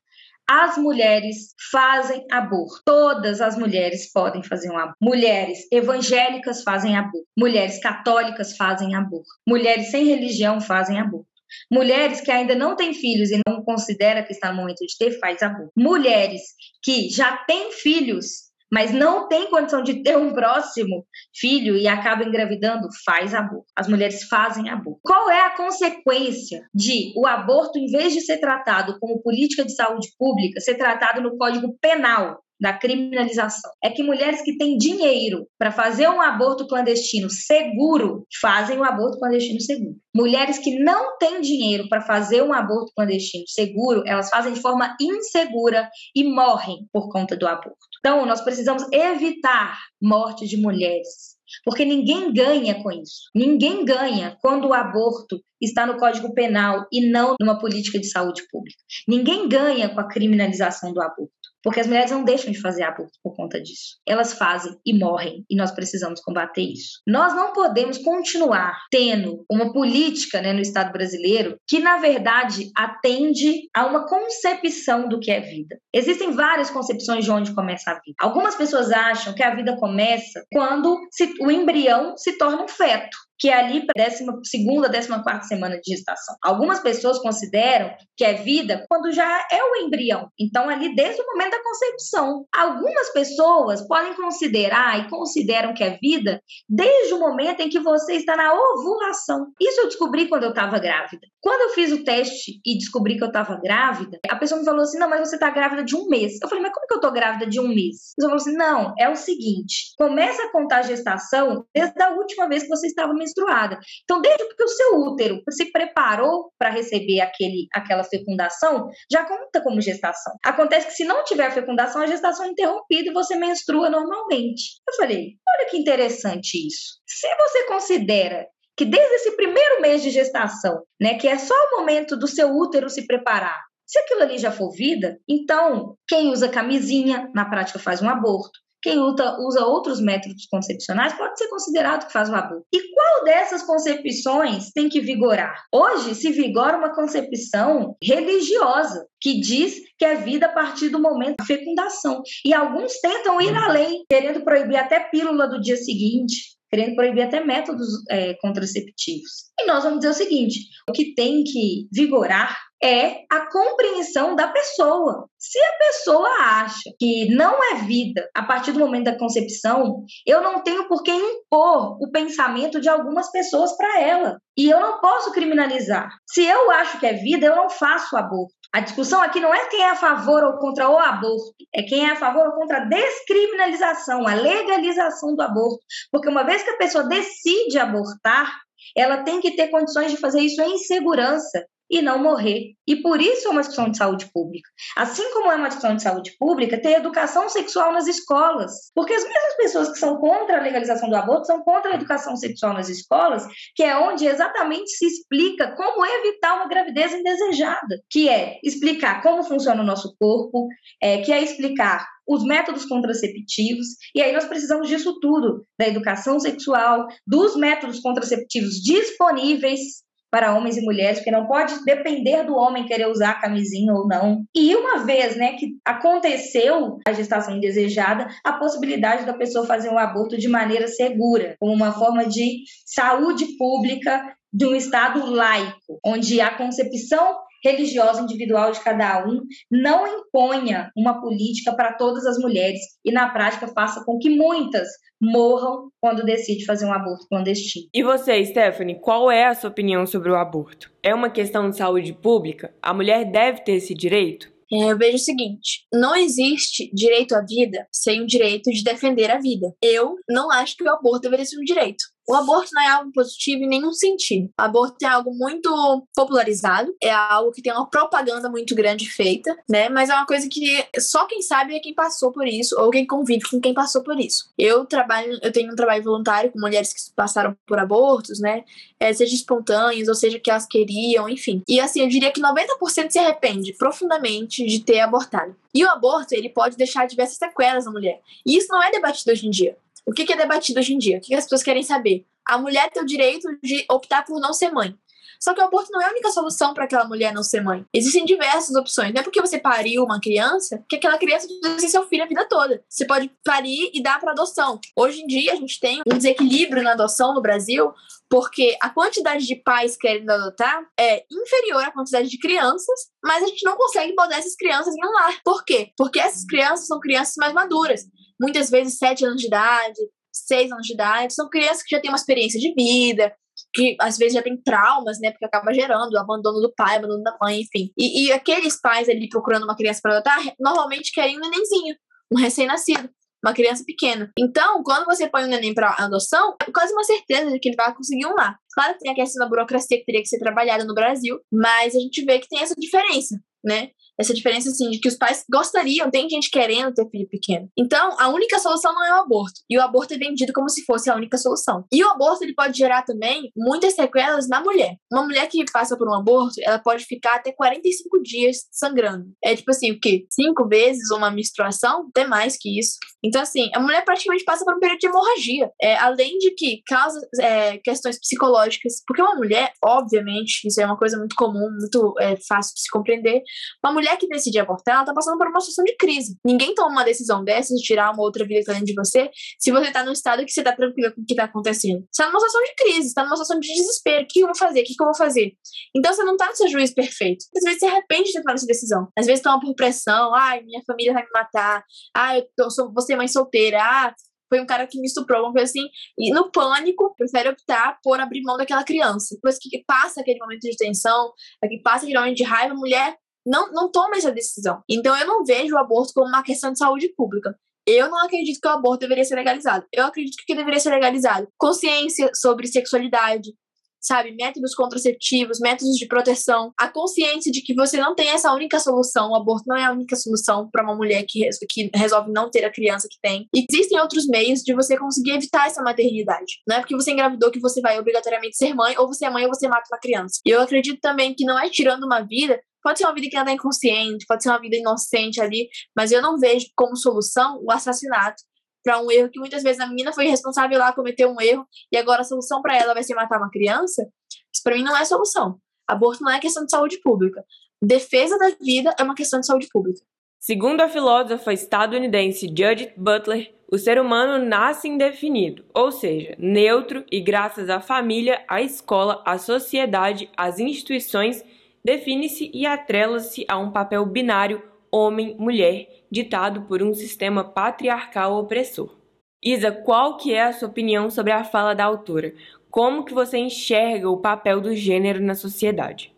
As mulheres fazem aborto. Todas as mulheres podem fazer um aborto. Mulheres evangélicas fazem aborto. Mulheres católicas fazem aborto. Mulheres sem religião fazem aborto. Mulheres que ainda não têm filhos e não considera que está no momento de ter, faz aborto. Mulheres que já têm filhos mas não tem condição de ter um próximo filho e acaba engravidando, faz aborto. As mulheres fazem aborto. Qual é a consequência de o aborto, em vez de ser tratado como política de saúde pública, ser tratado no Código Penal? Da criminalização. É que mulheres que têm dinheiro para fazer um aborto clandestino seguro fazem o um aborto clandestino seguro. Mulheres que não têm dinheiro para fazer um aborto clandestino seguro, elas fazem de forma insegura e morrem por conta do aborto. Então, nós precisamos evitar morte de mulheres. Porque ninguém ganha com isso. Ninguém ganha quando o aborto está no Código Penal e não numa política de saúde pública. Ninguém ganha com a criminalização do aborto. Porque as mulheres não deixam de fazer aborto por conta disso. Elas fazem e morrem, e nós precisamos combater isso. Nós não podemos continuar tendo uma política né, no Estado brasileiro que, na verdade, atende a uma concepção do que é vida. Existem várias concepções de onde começa a vida. Algumas pessoas acham que a vida começa quando se, o embrião se torna um feto que é ali para a 12 décima quarta semana de gestação. Algumas pessoas consideram que é vida quando já é o embrião, então ali desde o momento da concepção. Algumas pessoas podem considerar e consideram que é vida desde o momento em que você está na ovulação. Isso eu descobri quando eu estava grávida. Quando eu fiz o teste e descobri que eu estava grávida, a pessoa me falou assim: não, mas você está grávida de um mês. Eu falei, mas como que eu estou grávida de um mês? A pessoa falou assim: não, é o seguinte, começa a contar a gestação desde a última vez que você estava menstruada. Então, desde que o seu útero se preparou para receber aquele, aquela fecundação, já conta como gestação. Acontece que se não tiver fecundação, a gestação é interrompida e você menstrua normalmente. Eu falei, olha que interessante isso. Se você considera que desde esse primeiro mês de gestação, né, que é só o momento do seu útero se preparar, se aquilo ali já for vida, então quem usa camisinha na prática faz um aborto. Quem usa, usa outros métodos concepcionais pode ser considerado que faz aborto. E qual dessas concepções tem que vigorar? Hoje se vigora uma concepção religiosa que diz que é vida a partir do momento da fecundação. E alguns tentam ir além, querendo proibir até pílula do dia seguinte, querendo proibir até métodos é, contraceptivos. E nós vamos dizer o seguinte: o que tem que vigorar é a compreensão da pessoa. Se a pessoa acha que não é vida a partir do momento da concepção, eu não tenho por que impor o pensamento de algumas pessoas para ela. E eu não posso criminalizar. Se eu acho que é vida, eu não faço aborto. A discussão aqui não é quem é a favor ou contra o aborto, é quem é a favor ou contra a descriminalização, a legalização do aborto. Porque uma vez que a pessoa decide abortar, ela tem que ter condições de fazer isso em segurança e não morrer. E por isso é uma discussão de saúde pública. Assim como é uma discussão de saúde pública, ter educação sexual nas escolas. Porque as mesmas pessoas que são contra a legalização do aborto são contra a educação sexual nas escolas, que é onde exatamente se explica como evitar uma gravidez indesejada, que é explicar como funciona o nosso corpo, é, que é explicar os métodos contraceptivos, e aí nós precisamos disso tudo, da educação sexual, dos métodos contraceptivos disponíveis para homens e mulheres, porque não pode depender do homem querer usar a camisinha ou não. E uma vez, né, que aconteceu a gestação indesejada, a possibilidade da pessoa fazer um aborto de maneira segura, como uma forma de saúde pública de um Estado laico, onde a concepção religiosa individual de cada um não imponha uma política para todas as mulheres e, na prática, faça com que muitas morram quando decide fazer um aborto clandestino. E você, Stephanie, qual é a sua opinião sobre o aborto? É uma questão de saúde pública? A mulher deve ter esse direito? É, eu vejo o seguinte: não existe direito à vida sem o direito de defender a vida. Eu não acho que o aborto deveria ser um direito. O aborto não é algo positivo em nenhum sentido. O aborto é algo muito popularizado, é algo que tem uma propaganda muito grande feita, né? Mas é uma coisa que só quem sabe é quem passou por isso ou quem convive com quem passou por isso. Eu trabalho, eu tenho um trabalho voluntário com mulheres que passaram por abortos, né? É, seja espontâneos, ou seja, que elas queriam, enfim. E assim, eu diria que 90% se arrepende profundamente de ter abortado. E o aborto, ele pode deixar diversas sequelas na mulher. E isso não é debatido hoje em dia. O que, é debatido hoje em dia? O que, as pessoas querem saber? A mulher tem o direito de optar por não ser mãe. Só que o aborto não é a única solução para aquela mulher não ser mãe. Existem diversas opções. Não é porque você pariu uma criança que aquela criança precisa ser seu filho a vida toda. Você pode parir e dar para adoção. Hoje em dia a gente tem um desequilíbrio na adoção no Brasil, porque a quantidade de pais querendo adotar é inferior à quantidade de crianças, mas a gente não consegue botar essas crianças em um lar. Por quê? Porque essas crianças são crianças mais maduras muitas vezes sete anos de idade, seis anos de idade, são crianças que já têm uma experiência de vida, que às vezes já tem traumas, né? Porque acaba gerando abandono do pai, abandono da mãe, enfim. E, e aqueles pais ali procurando uma criança para adotar, normalmente querem um nenenzinho, um recém-nascido uma criança pequena. Então, quando você põe um neném para adoção, é quase uma certeza de que ele vai conseguir um lar. Claro que tem a questão da burocracia que teria que ser trabalhada no Brasil, mas a gente vê que tem essa diferença, né? Essa diferença assim de que os pais gostariam, tem gente querendo ter filho pequeno. Então, a única solução não é o aborto. E o aborto é vendido como se fosse a única solução. E o aborto ele pode gerar também muitas sequelas na mulher. Uma mulher que passa por um aborto, ela pode ficar até 45 dias sangrando. É tipo assim, o quê? Cinco vezes uma menstruação? Até mais que isso. Então, assim, a mulher praticamente passa por um período de hemorragia. É, além de que causa é, questões psicológicas. Porque uma mulher, obviamente, isso é uma coisa muito comum, muito é, fácil de se compreender, uma mulher mulher que decide abortar, ela tá passando por uma situação de crise. Ninguém toma uma decisão dessa de tirar uma outra vida que tá de você se você tá num estado que você tá tranquila com o que tá acontecendo. Você tá numa situação de crise, você tá numa situação de desespero. O que eu vou fazer? O que eu vou fazer? Então você não tá no seu juízo perfeito. Às vezes você arrepende de ter tomado essa decisão. Às vezes toma por pressão. Ai, minha família vai me matar. Ah, eu tô, sou, vou ser mãe solteira. Ah, foi um cara que me estuprou, alguma coisa assim. E no pânico, prefere optar por abrir mão daquela criança. Depois que passa aquele momento de tensão, que passa aquele momento de raiva, a mulher não, não toma essa decisão. Então eu não vejo o aborto como uma questão de saúde pública. Eu não acredito que o aborto deveria ser legalizado. Eu acredito que deveria ser legalizado consciência sobre sexualidade, sabe? Métodos contraceptivos, métodos de proteção, a consciência de que você não tem essa única solução, o aborto não é a única solução para uma mulher que, que resolve não ter a criança que tem. Existem outros meios de você conseguir evitar essa maternidade. Não é porque você engravidou que você vai obrigatoriamente ser mãe, ou você é mãe ou você mata uma criança. E eu acredito também que não é tirando uma vida Pode ser uma vida que ela é inconsciente, pode ser uma vida inocente ali, mas eu não vejo como solução o assassinato para um erro que muitas vezes a menina foi responsável lá, cometeu um erro, e agora a solução para ela vai ser matar uma criança. Isso para mim não é solução. Aborto não é questão de saúde pública. Defesa da vida é uma questão de saúde pública. Segundo a filósofa estadunidense Judith Butler, o ser humano nasce indefinido, ou seja, neutro e graças à família, à escola, à sociedade, às instituições define-se e atrela-se a um papel binário homem-mulher, ditado por um sistema patriarcal opressor. Isa, qual que é a sua opinião sobre a fala da autora? Como que você enxerga o papel do gênero na sociedade?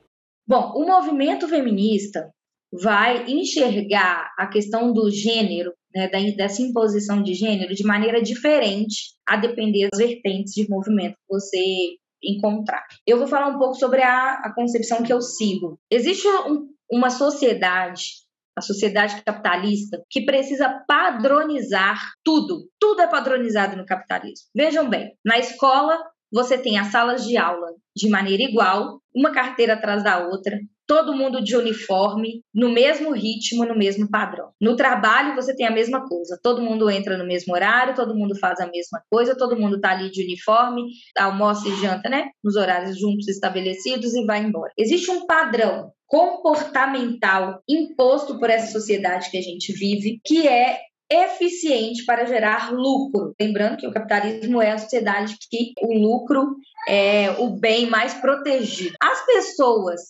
Bom, o movimento feminista vai enxergar a questão do gênero, né, dessa imposição de gênero, de maneira diferente, a depender das vertentes de movimento que você encontrar. Eu vou falar um pouco sobre a, a concepção que eu sigo. Existe um, uma sociedade a sociedade capitalista, que precisa padronizar tudo. Tudo é padronizado no capitalismo. Vejam bem, na escola você tem as salas de aula de maneira igual, uma carteira atrás da outra, todo mundo de uniforme, no mesmo ritmo, no mesmo padrão. No trabalho você tem a mesma coisa, todo mundo entra no mesmo horário, todo mundo faz a mesma coisa, todo mundo tá ali de uniforme, almoça e janta, né? Nos horários juntos estabelecidos e vai embora. Existe um padrão comportamental imposto por essa sociedade que a gente vive, que é eficiente para gerar lucro. Lembrando que o capitalismo é a sociedade que o lucro é o bem mais protegido. As pessoas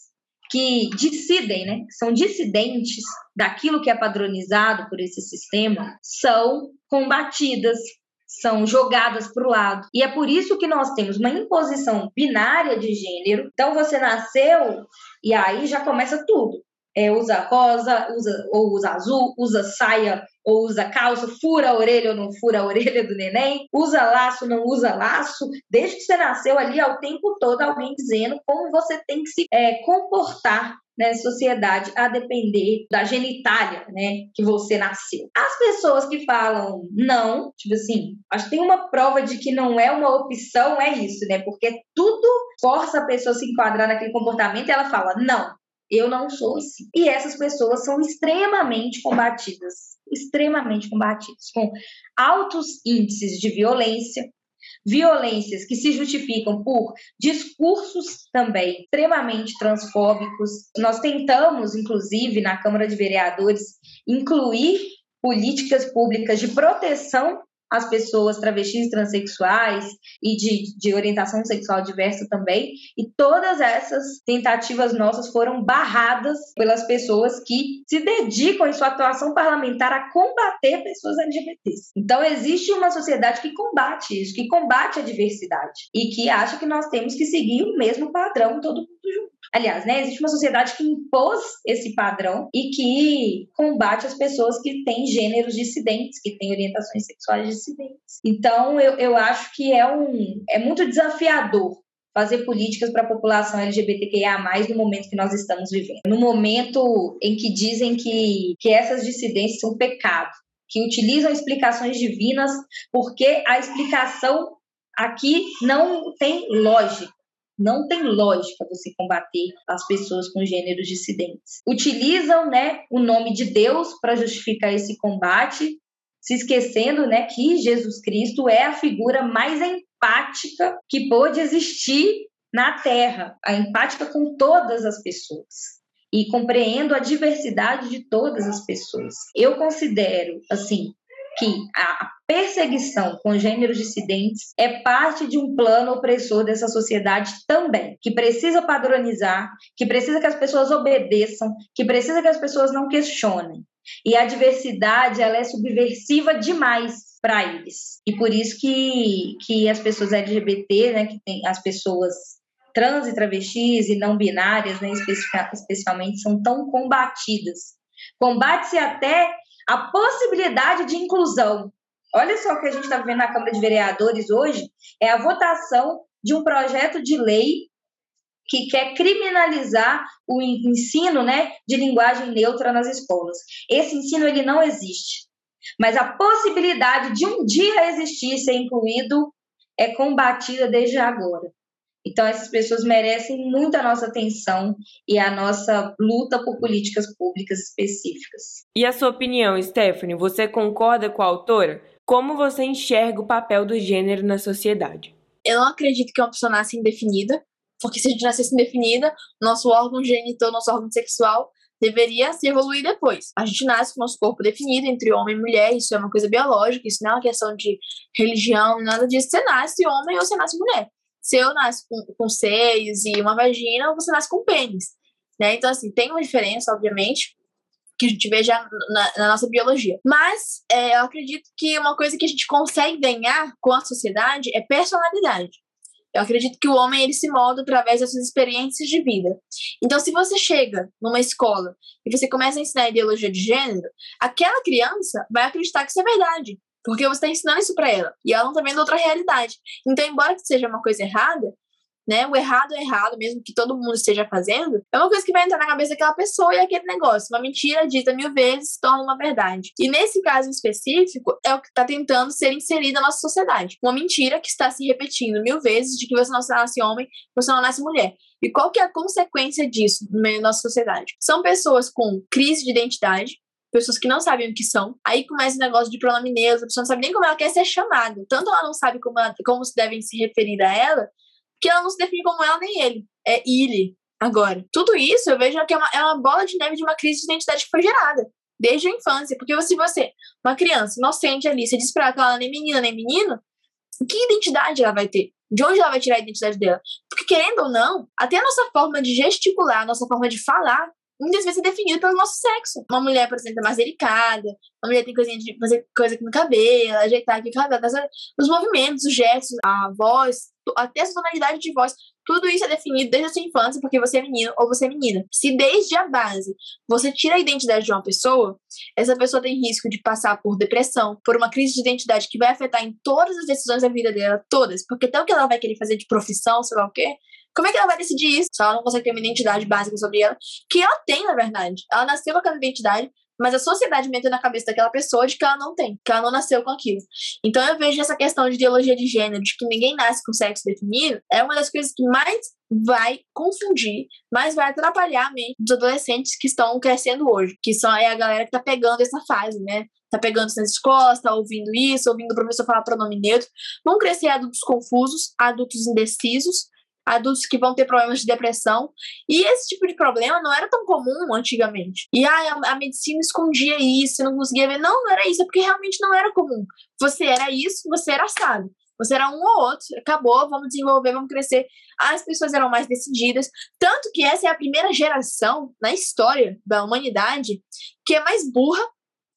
que dissidem, né, que são dissidentes daquilo que é padronizado por esse sistema, são combatidas, são jogadas para o lado. E é por isso que nós temos uma imposição binária de gênero. Então você nasceu e aí já começa tudo. É, usa rosa, usa, ou usa azul, usa saia ou usa calça, fura a orelha ou não fura a orelha do neném, usa laço, não usa laço, desde que você nasceu ali ao tempo todo alguém dizendo como você tem que se é, comportar na sociedade a depender da genitália, né, que você nasceu. As pessoas que falam não, tipo assim, acho que tem uma prova de que não é uma opção, é isso, né, porque tudo força a pessoa a se enquadrar naquele comportamento e ela fala não, eu não sou assim. E essas pessoas são extremamente combatidas extremamente combatidos, com altos índices de violência, violências que se justificam por discursos também extremamente transfóbicos. Nós tentamos, inclusive, na Câmara de Vereadores, incluir políticas públicas de proteção as pessoas travestis, transexuais e de, de orientação sexual diversa também. E todas essas tentativas nossas foram barradas pelas pessoas que se dedicam em sua atuação parlamentar a combater pessoas LGBTs. Então, existe uma sociedade que combate isso, que combate a diversidade e que acha que nós temos que seguir o mesmo padrão todo mundo junto. Aliás, né, existe uma sociedade que impôs esse padrão e que combate as pessoas que têm gêneros dissidentes, que têm orientações sexuais dissidentes. Então, eu, eu acho que é, um, é muito desafiador fazer políticas para a população LGBTQIA+, no momento que nós estamos vivendo. No momento em que dizem que, que essas dissidências são pecado, que utilizam explicações divinas, porque a explicação aqui não tem lógica. Não tem lógica você combater as pessoas com gêneros dissidentes. Utilizam, né, o nome de Deus para justificar esse combate, se esquecendo, né, que Jesus Cristo é a figura mais empática que pôde existir na Terra, a empática com todas as pessoas e compreendo a diversidade de todas as pessoas. Eu considero, assim, que a perseguição com gêneros dissidentes é parte de um plano opressor dessa sociedade também, que precisa padronizar, que precisa que as pessoas obedeçam, que precisa que as pessoas não questionem. E a diversidade, ela é subversiva demais para eles. E por isso que, que as pessoas LGBT, né, que tem as pessoas trans e travestis e não binárias, né, especialmente, são tão combatidas. Combate-se até a possibilidade de inclusão. Olha só o que a gente está vendo na Câmara de Vereadores hoje: é a votação de um projeto de lei que quer criminalizar o ensino né, de linguagem neutra nas escolas. Esse ensino ele não existe. Mas a possibilidade de um dia existir ser incluído é combatida desde agora. Então, essas pessoas merecem muita nossa atenção e a nossa luta por políticas públicas específicas. E a sua opinião, Stephanie? Você concorda com a autora? Como você enxerga o papel do gênero na sociedade? Eu não acredito que uma pessoa nasce indefinida, porque se a gente nascesse indefinida, nosso órgão genital, nosso órgão sexual, deveria se evoluir depois. A gente nasce com o nosso corpo definido entre homem e mulher, isso é uma coisa biológica, isso não é uma questão de religião, nada disso. Você nasce homem ou você nasce mulher. Se eu nasço com, com seios e uma vagina, você nasce com pênis. Né? Então, assim, tem uma diferença, obviamente, que a gente vê já na, na nossa biologia. Mas é, eu acredito que uma coisa que a gente consegue ganhar com a sociedade é personalidade. Eu acredito que o homem ele se molda através das suas experiências de vida. Então, se você chega numa escola e você começa a ensinar ideologia de gênero, aquela criança vai acreditar que isso é verdade. Porque você está ensinando isso para ela. E ela não está vendo outra realidade. Então, embora que seja uma coisa errada, né? O errado é errado, mesmo que todo mundo esteja fazendo, é uma coisa que vai entrar na cabeça daquela pessoa e é aquele negócio. Uma mentira dita mil vezes se torna uma verdade. E nesse caso específico, é o que está tentando ser inserido na nossa sociedade. Uma mentira que está se repetindo mil vezes de que você não nasce homem, você não nasce mulher. E qual que é a consequência disso da nossa sociedade? São pessoas com crise de identidade, pessoas que não sabem o que são. Aí começa o negócio de pronome neutro, a pessoa não sabe nem como ela quer ser chamada. Tanto ela não sabe como, ela, como se devem se referir a ela, que ela não se define como ela nem ele. É ele, agora. Tudo isso eu vejo que é uma, é uma bola de neve de uma crise de identidade que foi gerada. Desde a infância. Porque se você, uma criança inocente ali, você diz pra ela que ela nem menina nem menino, que identidade ela vai ter? De onde ela vai tirar a identidade dela? Porque, querendo ou não, até a nossa forma de gesticular, a nossa forma de falar, muitas vezes é definido pelo nosso sexo. Uma mulher, por exemplo, é mais delicada, uma mulher tem coisinha de fazer coisa aqui no cabelo, ajeitar aqui o cabelo, os movimentos, os gestos, a voz, até a tonalidade de voz, tudo isso é definido desde a sua infância porque você é menino ou você é menina. Se desde a base você tira a identidade de uma pessoa, essa pessoa tem risco de passar por depressão, por uma crise de identidade que vai afetar em todas as decisões da vida dela, todas. Porque até o que ela vai querer fazer de profissão, sei lá o quê, como é que ela vai decidir isso se ela não consegue ter uma identidade básica sobre ela? Que ela tem, na verdade. Ela nasceu com aquela identidade, mas a sociedade meteu na cabeça daquela pessoa de que ela não tem, que ela não nasceu com aquilo. Então eu vejo essa questão de ideologia de gênero, de que ninguém nasce com sexo definido, é uma das coisas que mais vai confundir, mais vai atrapalhar a mente dos adolescentes que estão crescendo hoje, que são é a galera que tá pegando essa fase, né? Tá pegando isso nas escolas, tá ouvindo isso, ouvindo o professor falar pronome neutro. Vão crescer adultos confusos, adultos indecisos, adultos que vão ter problemas de depressão. E esse tipo de problema não era tão comum antigamente. E ah, a, a medicina escondia isso, não conseguia ver. Não, não era isso, é porque realmente não era comum. Você era isso, você era assado. Você era um ou outro, acabou, vamos desenvolver, vamos crescer. As pessoas eram mais decididas. Tanto que essa é a primeira geração na história da humanidade que é mais burra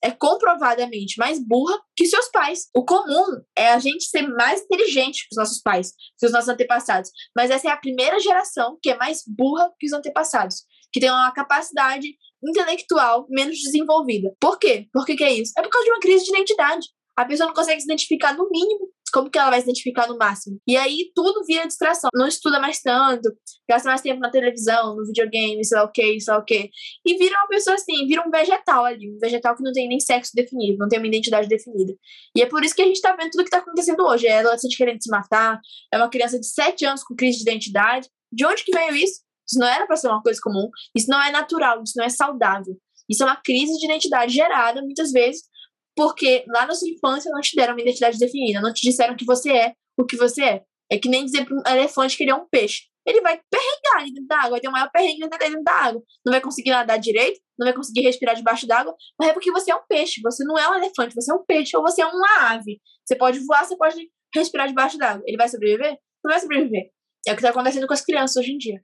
é comprovadamente mais burra que seus pais. O comum é a gente ser mais inteligente que os nossos pais, que os nossos antepassados. Mas essa é a primeira geração que é mais burra que os antepassados, que tem uma capacidade intelectual menos desenvolvida. Por quê? Por que, que é isso? É por causa de uma crise de identidade. A pessoa não consegue se identificar no mínimo como que ela vai se identificar no máximo? E aí tudo vira distração. Não estuda mais tanto, gasta mais tempo na televisão, no videogame, sei lá o que, sei lá o que. E vira uma pessoa assim, vira um vegetal ali. Um vegetal que não tem nem sexo definido, não tem uma identidade definida. E é por isso que a gente tá vendo tudo que tá acontecendo hoje. É adolescente querendo se matar, é uma criança de 7 anos com crise de identidade. De onde que veio isso? Isso não era para ser uma coisa comum. Isso não é natural, isso não é saudável. Isso é uma crise de identidade gerada, muitas vezes, porque lá na sua infância não te deram uma identidade definida, não te disseram que você é o que você é. É que nem dizer para um elefante que ele é um peixe. Ele vai perrengar dentro da água, vai ter o maior perrengue dentro da água. Não vai conseguir nadar direito, não vai conseguir respirar debaixo d'água, mas é porque você é um peixe, você não é um elefante, você é um peixe ou você é uma ave. Você pode voar, você pode respirar debaixo d'água. Ele vai sobreviver? Não vai sobreviver. É o que está acontecendo com as crianças hoje em dia.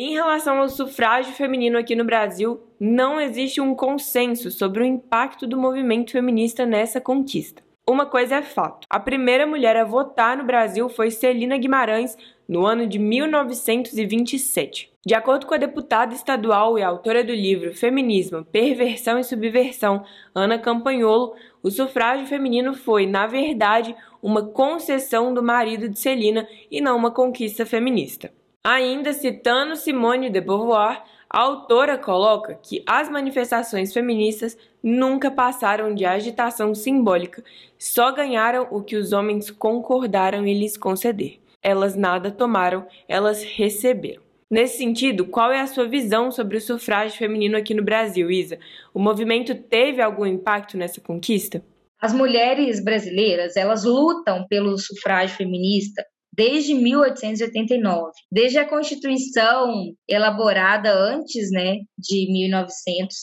Em relação ao sufrágio feminino aqui no Brasil, não existe um consenso sobre o impacto do movimento feminista nessa conquista. Uma coisa é fato: a primeira mulher a votar no Brasil foi Celina Guimarães no ano de 1927. De acordo com a deputada estadual e autora do livro Feminismo, Perversão e Subversão, Ana Campanholo, o sufrágio feminino foi, na verdade, uma concessão do marido de Celina e não uma conquista feminista. Ainda citando Simone de Beauvoir, a autora coloca que as manifestações feministas nunca passaram de agitação simbólica, só ganharam o que os homens concordaram em lhes conceder. Elas nada tomaram, elas receberam. Nesse sentido, qual é a sua visão sobre o sufrágio feminino aqui no Brasil, Isa? O movimento teve algum impacto nessa conquista? As mulheres brasileiras, elas lutam pelo sufrágio feminista desde 1889, desde a Constituição elaborada antes, né, de 1900,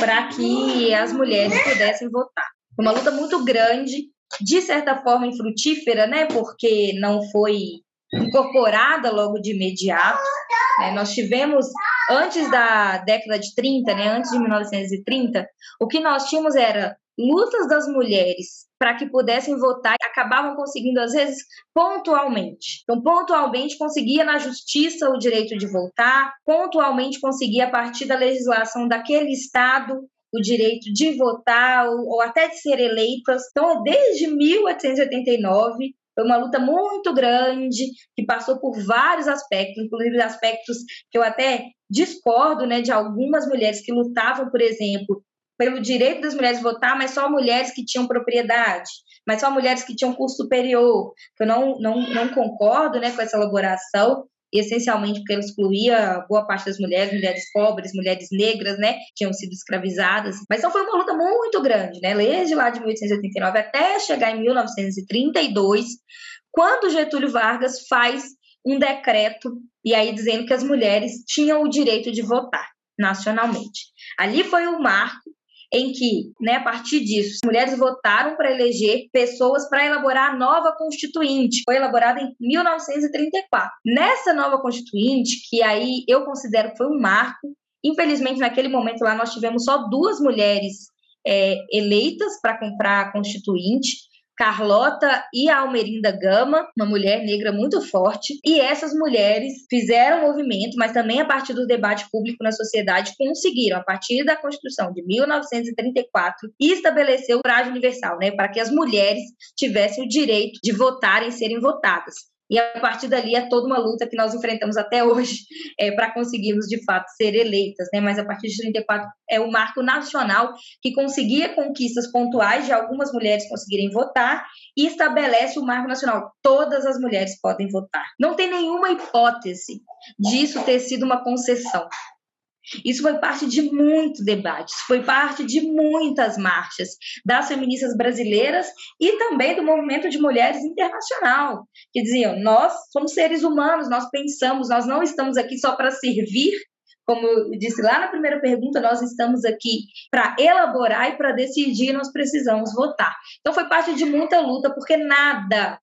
para que as mulheres pudessem votar. Uma luta muito grande, de certa forma infrutífera, né, porque não foi incorporada logo de imediato. Né? Nós tivemos, antes da década de 30, né, antes de 1930, o que nós tínhamos era lutas das mulheres para que pudessem votar acabavam conseguindo às vezes pontualmente. Então, pontualmente conseguia na justiça o direito de votar, pontualmente conseguia a partir da legislação daquele estado o direito de votar ou, ou até de ser eleitas. Então, desde 1889 Foi uma luta muito grande, que passou por vários aspectos, inclusive aspectos que eu até discordo né, de algumas mulheres que lutavam, por exemplo, pelo direito das mulheres votar, mas só mulheres que tinham propriedade, mas só mulheres que tinham curso superior. Eu não, não, não concordo né, com essa elaboração, essencialmente porque ela excluía boa parte das mulheres, mulheres pobres, mulheres negras, né, tinham sido escravizadas. Mas então foi uma luta muito grande, né, desde lá de 1889 até chegar em 1932, quando Getúlio Vargas faz um decreto e aí dizendo que as mulheres tinham o direito de votar nacionalmente. Ali foi o marco em que, né, a partir disso, as mulheres votaram para eleger pessoas para elaborar a nova Constituinte. Foi elaborada em 1934. Nessa nova Constituinte, que aí eu considero que foi um marco, infelizmente naquele momento lá nós tivemos só duas mulheres é, eleitas para comprar a Constituinte. Carlota e a Almerinda Gama, uma mulher negra muito forte, e essas mulheres fizeram movimento, mas também a partir do debate público na sociedade conseguiram, a partir da Constituição de 1934, estabelecer o prazo universal, né, para que as mulheres tivessem o direito de votar e serem votadas. E a partir dali é toda uma luta que nós enfrentamos até hoje é, para conseguirmos de fato ser eleitas, né? Mas a partir de 34 é o marco nacional que conseguia conquistas pontuais de algumas mulheres conseguirem votar e estabelece o marco nacional. Todas as mulheres podem votar. Não tem nenhuma hipótese disso ter sido uma concessão. Isso foi parte de muito debate, foi parte de muitas marchas das feministas brasileiras e também do movimento de mulheres internacional, que diziam: nós somos seres humanos, nós pensamos, nós não estamos aqui só para servir. Como eu disse lá na primeira pergunta, nós estamos aqui para elaborar e para decidir, nós precisamos votar. Então, foi parte de muita luta, porque nada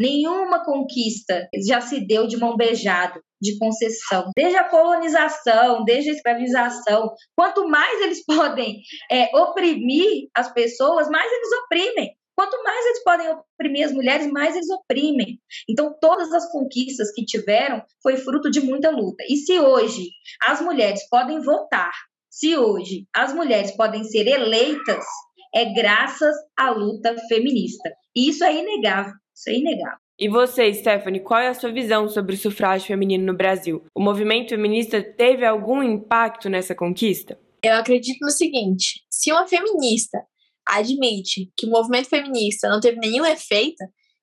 Nenhuma conquista já se deu de mão beijada, de concessão. Desde a colonização, desde a escravização, quanto mais eles podem é, oprimir as pessoas, mais eles oprimem. Quanto mais eles podem oprimir as mulheres, mais eles oprimem. Então, todas as conquistas que tiveram foi fruto de muita luta. E se hoje as mulheres podem votar, se hoje as mulheres podem ser eleitas, é graças à luta feminista. E isso é inegável. Isso é inegável. E você, Stephanie, qual é a sua visão sobre o sufrágio feminino no Brasil? O movimento feminista teve algum impacto nessa conquista? Eu acredito no seguinte: se uma feminista admite que o movimento feminista não teve nenhum efeito,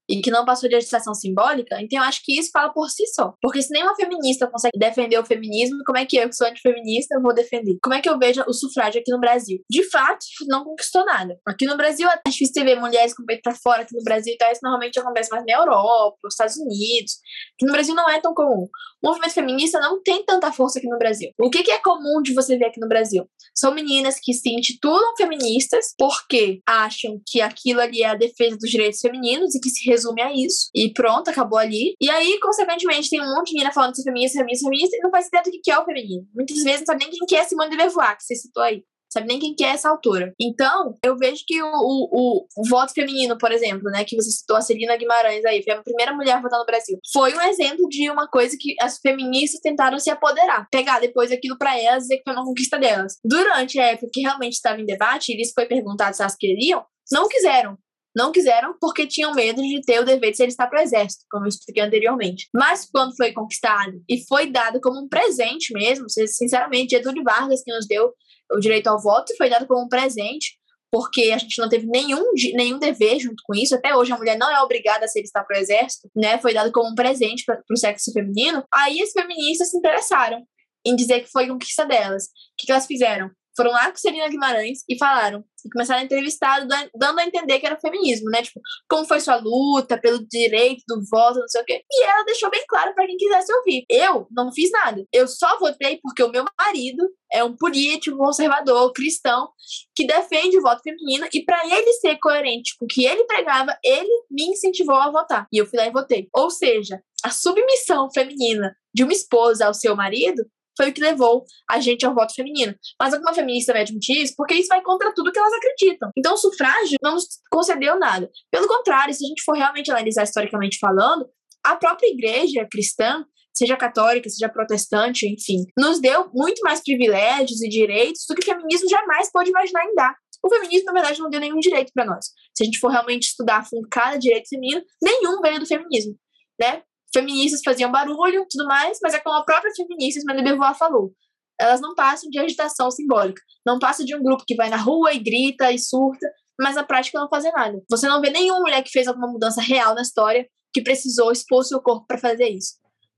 e que não passou de legislação simbólica, então eu acho que isso fala por si só. Porque se nenhuma feminista consegue defender o feminismo, como é que eu, que sou antifeminista, vou defender? Como é que eu vejo o sufrágio aqui no Brasil? De fato, não conquistou nada. Aqui no Brasil é difícil ver mulheres com o peito pra fora, aqui no Brasil, então isso normalmente acontece mais na Europa, nos Estados Unidos. Aqui no Brasil não é tão comum. O movimento feminista não tem tanta força aqui no Brasil. O que, que é comum de você ver aqui no Brasil? São meninas que se intitulam feministas porque acham que aquilo ali é a defesa dos direitos femininos e que se resume a isso. E pronto, acabou ali. E aí, consequentemente, tem um monte de menina falando de feminista, feminista, feminista, e não faz ideia do que é o feminino. Muitas vezes não sabe nem quem que é Simone de Beauvoir, que você citou aí sabe nem quem que é essa autora. Então, eu vejo que o, o, o, voto feminino, por exemplo, né, que você citou a Celina Guimarães aí, foi a primeira mulher a votar no Brasil, foi um exemplo de uma coisa que as feministas tentaram se apoderar, pegar depois aquilo para elas e dizer que foi uma conquista delas. Durante a época que realmente estava em debate, e isso foi perguntado se elas queriam, não quiseram. Não quiseram porque tinham medo de ter o dever de se alistar para o exército, como eu expliquei anteriormente. Mas quando foi conquistado e foi dado como um presente mesmo, sinceramente, Getúlio Vargas que nos deu o direito ao voto foi dado como um presente, porque a gente não teve nenhum, nenhum dever junto com isso. Até hoje a mulher não é obrigada a se alistar para o exército, né? Foi dado como um presente para o sexo feminino. Aí as feministas se interessaram em dizer que foi conquista delas. O que, que elas fizeram? Foram lá com Celina Guimarães e falaram, e começaram a entrevistar, dando a entender que era feminismo, né? Tipo, como foi sua luta pelo direito do voto, não sei o quê. E ela deixou bem claro para quem quisesse ouvir. Eu não fiz nada. Eu só votei porque o meu marido é um político conservador, cristão, que defende o voto feminino e para ele ser coerente com o que ele pregava, ele me incentivou a votar. E eu fui lá e votei. Ou seja, a submissão feminina de uma esposa ao seu marido foi o que levou a gente ao voto feminino. Mas alguma feminista vai admitir isso porque isso vai contra tudo que elas acreditam. Então, o sufrágio não nos concedeu nada. Pelo contrário, se a gente for realmente analisar historicamente falando, a própria igreja cristã seja católica, seja protestante, enfim, nos deu muito mais privilégios e direitos do que o feminismo jamais pode imaginar em dar. O feminismo, na verdade, não deu nenhum direito para nós. Se a gente for realmente estudar a fundo cada direito feminino, nenhum veio do feminismo, né? Feministas faziam barulho, tudo mais, mas é como a própria feminista de Beauvoir falou. Elas não passam de agitação simbólica. Não passa de um grupo que vai na rua e grita e surta, mas na prática não fazem nada. Você não vê nenhuma mulher que fez alguma mudança real na história que precisou expor seu corpo para fazer isso.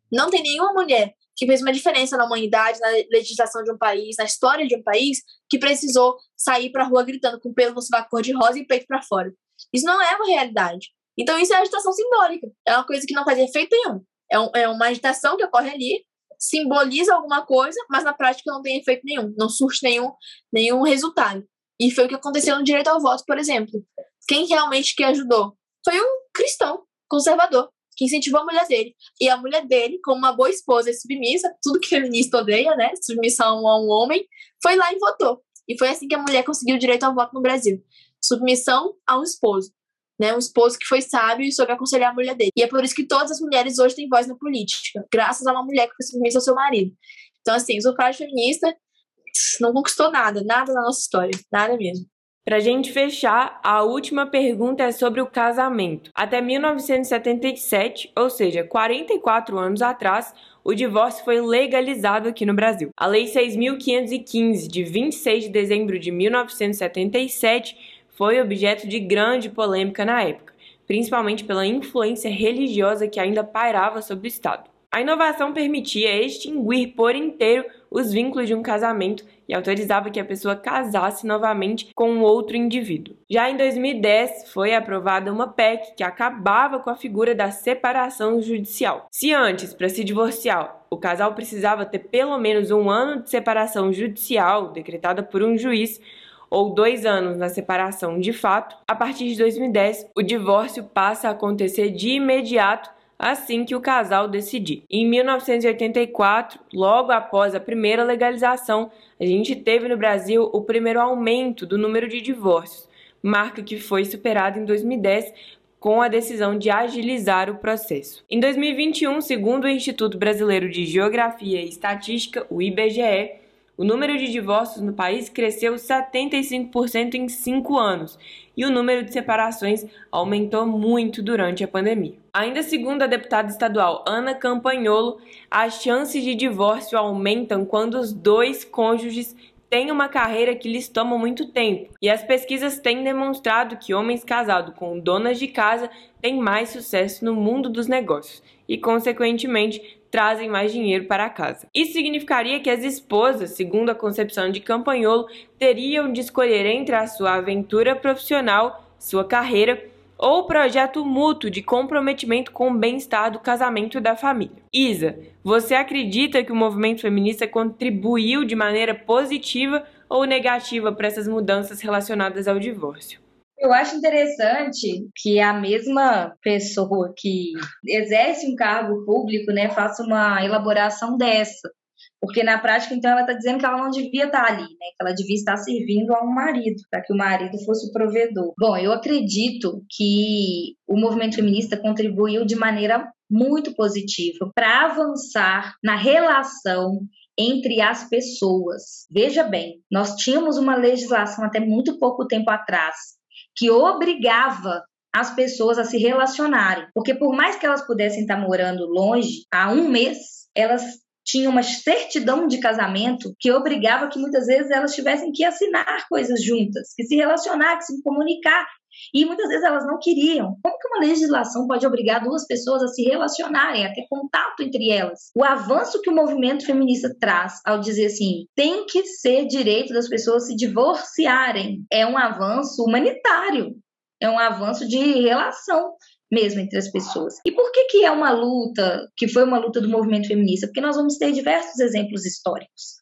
Não tem nenhuma mulher que fez uma diferença na humanidade, na legislação de um país, na história de um país, que precisou sair para a rua gritando com pelo no sovaco cor-de-rosa e peito para fora. Isso não é uma realidade. Então, isso é agitação simbólica. É uma coisa que não faz efeito nenhum. É, um, é uma agitação que ocorre ali, simboliza alguma coisa, mas na prática não tem efeito nenhum, não surge nenhum, nenhum resultado. E foi o que aconteceu no direito ao voto, por exemplo. Quem realmente que ajudou? Foi um cristão conservador que incentivou a mulher dele. E a mulher dele, como uma boa esposa e submissa, tudo que feminista odeia, né? Submissão a um homem, foi lá e votou. E foi assim que a mulher conseguiu o direito ao voto no Brasil. Submissão a um esposo. Né, um esposo que foi sábio e soube aconselhar a mulher dele. E é por isso que todas as mulheres hoje têm voz na política, graças a uma mulher que foi submissa ao seu marido. Então, assim, o sufrágio feminista não conquistou nada, nada na nossa história, nada mesmo. Para gente fechar, a última pergunta é sobre o casamento. Até 1977, ou seja, 44 anos atrás, o divórcio foi legalizado aqui no Brasil. A Lei 6.515, de 26 de dezembro de 1977, foi objeto de grande polêmica na época, principalmente pela influência religiosa que ainda pairava sobre o Estado. A inovação permitia extinguir por inteiro os vínculos de um casamento e autorizava que a pessoa casasse novamente com um outro indivíduo. Já em 2010, foi aprovada uma PEC que acabava com a figura da separação judicial. Se antes, para se divorciar, o casal precisava ter pelo menos um ano de separação judicial decretada por um juiz, ou dois anos na separação de fato, a partir de 2010, o divórcio passa a acontecer de imediato assim que o casal decidir. Em 1984, logo após a primeira legalização, a gente teve no Brasil o primeiro aumento do número de divórcios, marca que foi superada em 2010 com a decisão de agilizar o processo. Em 2021, segundo o Instituto Brasileiro de Geografia e Estatística, o IBGE, o número de divórcios no país cresceu 75% em cinco anos e o número de separações aumentou muito durante a pandemia. Ainda segundo a deputada estadual Ana Campanholo, as chances de divórcio aumentam quando os dois cônjuges têm uma carreira que lhes toma muito tempo, e as pesquisas têm demonstrado que homens casados com donas de casa têm mais sucesso no mundo dos negócios e, consequentemente, trazem mais dinheiro para casa. Isso significaria que as esposas, segundo a concepção de Campanholo, teriam de escolher entre a sua aventura profissional, sua carreira ou projeto mútuo de comprometimento com o bem-estar do casamento da família. Isa, você acredita que o movimento feminista contribuiu de maneira positiva ou negativa para essas mudanças relacionadas ao divórcio? Eu acho interessante que a mesma pessoa que exerce um cargo público, né, faça uma elaboração dessa. Porque na prática, então, ela está dizendo que ela não devia estar tá ali, né? Que ela devia estar servindo a um marido, para que o marido fosse o provedor. Bom, eu acredito que o movimento feminista contribuiu de maneira muito positiva para avançar na relação entre as pessoas. Veja bem, nós tínhamos uma legislação até muito pouco tempo atrás que obrigava as pessoas a se relacionarem. Porque por mais que elas pudessem estar morando longe, há um mês, elas tinham uma certidão de casamento que obrigava que muitas vezes elas tivessem que assinar coisas juntas, que se relacionar, que se comunicar. E muitas vezes elas não queriam. Como que uma legislação pode obrigar duas pessoas a se relacionarem, a ter contato entre elas? O avanço que o movimento feminista traz ao dizer assim, tem que ser direito das pessoas se divorciarem, é um avanço humanitário, é um avanço de relação mesmo entre as pessoas. E por que que é uma luta, que foi uma luta do movimento feminista? Porque nós vamos ter diversos exemplos históricos.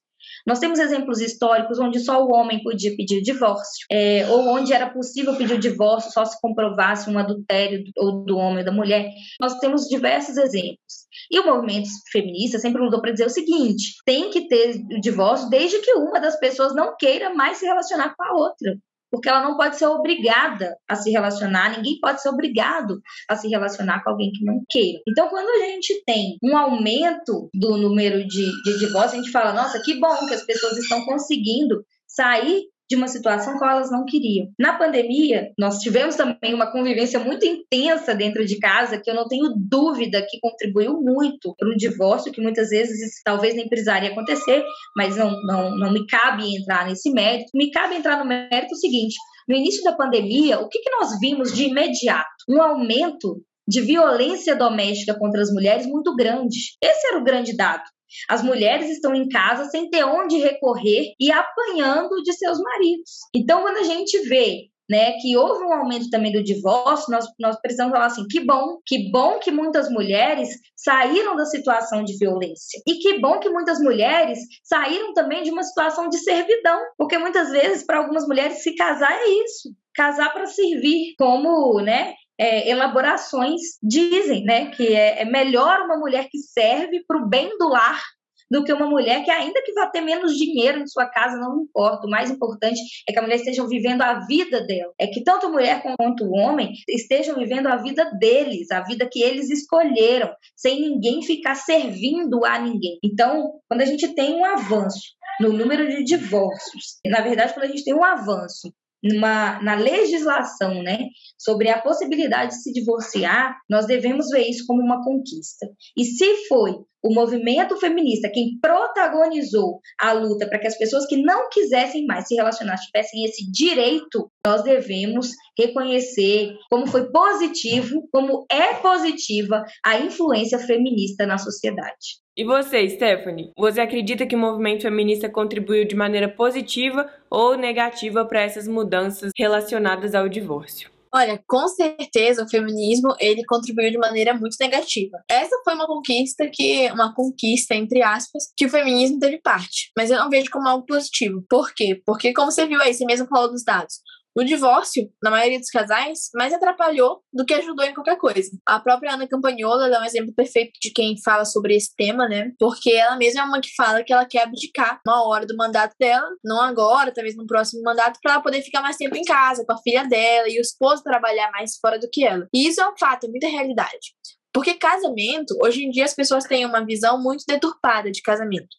Nós temos exemplos históricos onde só o homem podia pedir divórcio, é, ou onde era possível pedir o divórcio só se comprovasse um adultério ou do homem ou da mulher. Nós temos diversos exemplos. E o movimento feminista sempre lutou para dizer o seguinte: tem que ter o divórcio desde que uma das pessoas não queira mais se relacionar com a outra. Porque ela não pode ser obrigada a se relacionar, ninguém pode ser obrigado a se relacionar com alguém que não queira. Então, quando a gente tem um aumento do número de, de divórcios, a gente fala, nossa, que bom que as pessoas estão conseguindo sair de uma situação que elas não queriam. Na pandemia, nós tivemos também uma convivência muito intensa dentro de casa, que eu não tenho dúvida que contribuiu muito para o divórcio, que muitas vezes talvez nem precisaria acontecer, mas não, não, não me cabe entrar nesse mérito. Me cabe entrar no mérito seguinte: no início da pandemia, o que, que nós vimos de imediato? Um aumento de violência doméstica contra as mulheres muito grande. Esse era o grande dado. As mulheres estão em casa sem ter onde recorrer e apanhando de seus maridos. Então, quando a gente vê né, que houve um aumento também do divórcio, nós, nós precisamos falar assim, que bom, que bom que muitas mulheres saíram da situação de violência. E que bom que muitas mulheres saíram também de uma situação de servidão, porque muitas vezes para algumas mulheres se casar é isso, casar para servir como, né, é, elaborações dizem né, que é, é melhor uma mulher que serve para o bem do lar do que uma mulher que, ainda que vá ter menos dinheiro em sua casa, não importa. O mais importante é que a mulher esteja vivendo a vida dela. É que tanto a mulher quanto o homem estejam vivendo a vida deles, a vida que eles escolheram, sem ninguém ficar servindo a ninguém. Então, quando a gente tem um avanço no número de divórcios, na verdade, quando a gente tem um avanço numa, na legislação né, sobre a possibilidade de se divorciar, nós devemos ver isso como uma conquista. E se foi o movimento feminista quem protagonizou a luta para que as pessoas que não quisessem mais se relacionar tivessem esse direito, nós devemos reconhecer como foi positivo, como é positiva a influência feminista na sociedade. E você, Stephanie? Você acredita que o movimento feminista contribuiu de maneira positiva ou negativa para essas mudanças relacionadas ao divórcio? Olha, com certeza o feminismo ele contribuiu de maneira muito negativa. Essa foi uma conquista que, uma conquista entre aspas, que o feminismo teve parte. Mas eu não vejo como algo positivo. Por quê? Porque como você viu aí, você mesmo falou dos dados, o divórcio, na maioria dos casais, mais atrapalhou do que ajudou em qualquer coisa. A própria Ana Campagnola é um exemplo perfeito de quem fala sobre esse tema, né? Porque ela mesma é uma que fala que ela quer abdicar uma hora do mandato dela, não agora, talvez no próximo mandato, para ela poder ficar mais tempo em casa com a filha dela e o esposo trabalhar mais fora do que ela. E isso é um fato, é muita realidade. Porque casamento, hoje em dia as pessoas têm uma visão muito deturpada de casamento.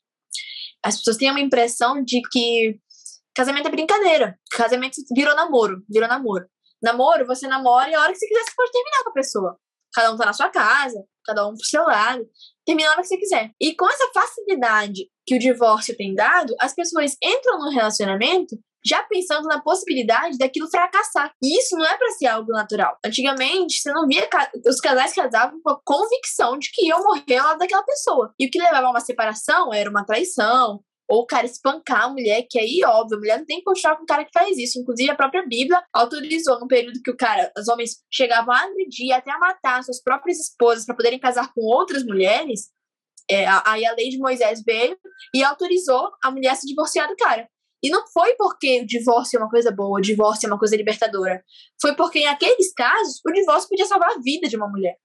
As pessoas têm uma impressão de que Casamento é brincadeira. Casamento virou namoro, virou namoro. Namoro, você namora e a hora que você quiser você pode terminar com a pessoa. Cada um tá na sua casa, cada um pro seu lado. Termina a hora que você quiser. E com essa facilidade que o divórcio tem dado, as pessoas entram no relacionamento já pensando na possibilidade daquilo fracassar. E isso não é para ser algo natural. Antigamente, você não via os casais casavam com a convicção de que iam morrer ao lado daquela pessoa. E o que levava a uma separação era uma traição, ou o cara espancar a mulher, que aí, óbvio, a mulher não tem que continuar com o cara que faz isso. Inclusive, a própria Bíblia autorizou no período que o cara, os homens chegavam a agredir, até a matar suas próprias esposas para poderem casar com outras mulheres. É, aí a lei de Moisés veio e autorizou a mulher a se divorciar do cara. E não foi porque o divórcio é uma coisa boa, o divórcio é uma coisa libertadora. Foi porque, em aqueles casos, o divórcio podia salvar a vida de uma mulher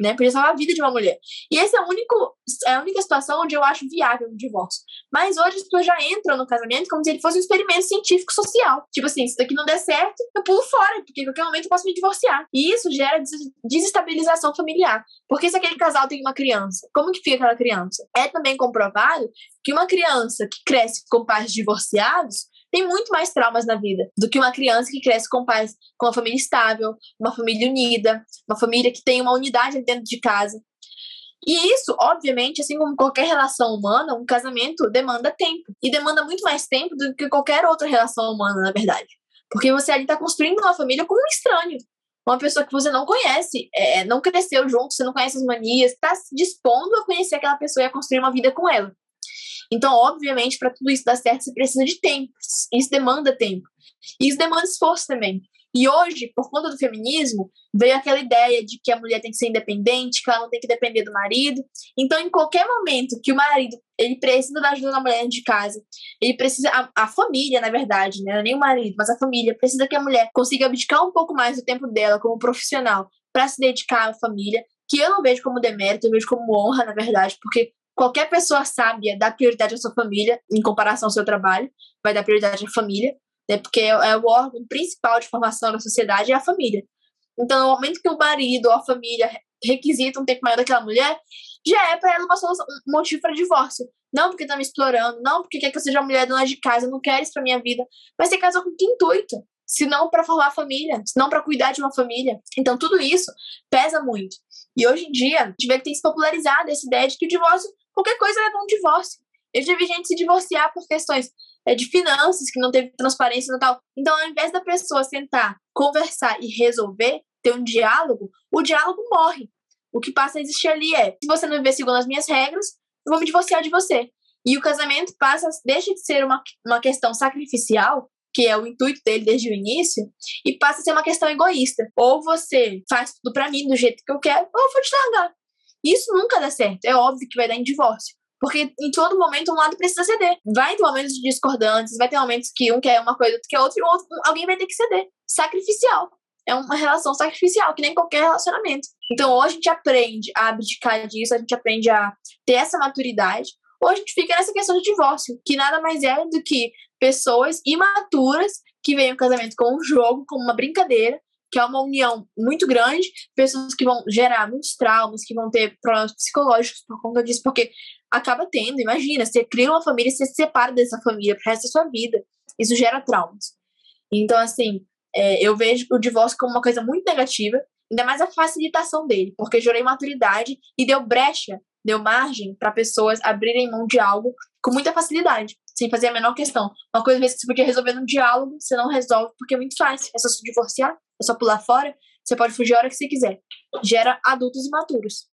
né? Podia salvar a vida de uma mulher. E essa é, o único, é a única situação onde eu acho viável o divórcio. Mas hoje as pessoas já entram no casamento como se ele fosse um experimento científico social. Tipo assim, se daqui não der certo, eu pulo fora, porque em qualquer momento eu posso me divorciar. E isso gera desestabilização familiar. Porque se aquele casal tem uma criança, como que fica aquela criança? É também comprovado que uma criança que cresce com pais divorciados tem muito mais traumas na vida do que uma criança que cresce com pais com uma família estável, uma família unida, uma família que tem uma unidade dentro de casa. E isso, obviamente, assim como qualquer relação humana, um casamento demanda tempo. E demanda muito mais tempo do que qualquer outra relação humana, na verdade. Porque você ali está construindo uma família com um estranho. Uma pessoa que você não conhece, é, não cresceu junto, você não conhece as manias, está se dispondo a conhecer aquela pessoa e a construir uma vida com ela. Então, obviamente, para tudo isso dar certo, você precisa de tempo. Isso demanda tempo. E isso demanda esforço também. E hoje, por conta do feminismo, veio aquela ideia de que a mulher tem que ser independente, que ela não tem que depender do marido. Então, em qualquer momento que o marido ele precisa da ajuda da mulher de casa, ele precisa a, a família, na verdade, né, nem o marido, mas a família precisa que a mulher consiga abdicar um pouco mais do tempo dela como profissional para se dedicar à família, que eu não vejo como demérito, eu vejo como honra, na verdade, porque qualquer pessoa sábia dá prioridade à sua família em comparação ao seu trabalho, vai dar prioridade à família. né? Porque é, é o órgão principal de formação da sociedade é a família. Então, no momento que o marido ou a família requisita um tempo maior daquela mulher, já é para ela uma solução, um motivo para divórcio. Não porque tá me explorando, não porque quer que eu seja mulher dona de casa, não quer isso pra minha vida. Mas você casou com que intuito? Se não para formar família, se não para cuidar de uma família. Então, tudo isso pesa muito. E hoje em dia, a gente vê que tem se popularizado essa ideia de que o divórcio, qualquer coisa leva um divórcio. Eu já vi gente se divorciar por questões é, de finanças, que não teve transparência e tal. Então, ao invés da pessoa sentar, conversar e resolver, ter um diálogo, o diálogo morre. O que passa a existir ali é: se você não viver segundo as minhas regras, eu vou me divorciar de você. E o casamento passa, deixa de ser uma, uma questão sacrificial, que é o intuito dele desde o início, e passa a ser uma questão egoísta. Ou você faz tudo para mim do jeito que eu quero, ou eu vou te largar. Isso nunca dá certo. É óbvio que vai dar em divórcio. Porque em todo momento um lado precisa ceder. Vai ter momentos discordantes, vai ter momentos que um quer uma coisa, outro quer outra, e o outro, alguém vai ter que ceder. Sacrificial. É uma relação sacrificial, que nem qualquer relacionamento. Então, ou a gente aprende a abdicar disso, a gente aprende a ter essa maturidade, ou a gente fica nessa questão de divórcio, que nada mais é do que pessoas imaturas que veem o casamento como um jogo, como uma brincadeira, que é uma união muito grande, pessoas que vão gerar muitos traumas, que vão ter problemas psicológicos por conta disso, porque acaba tendo, imagina, você cria uma família e você se separa dessa família pro resto da sua vida. Isso gera traumas. Então, assim, é, eu vejo o divórcio como uma coisa muito negativa, ainda mais a facilitação dele, porque gerou imaturidade e deu brecha, deu margem para pessoas abrirem mão de algo com muita facilidade, sem fazer a menor questão. Uma coisa que você podia resolver num diálogo, você não resolve porque é muito fácil. É só se divorciar, é só pular fora, você pode fugir a hora que você quiser. Gera adultos imaturos.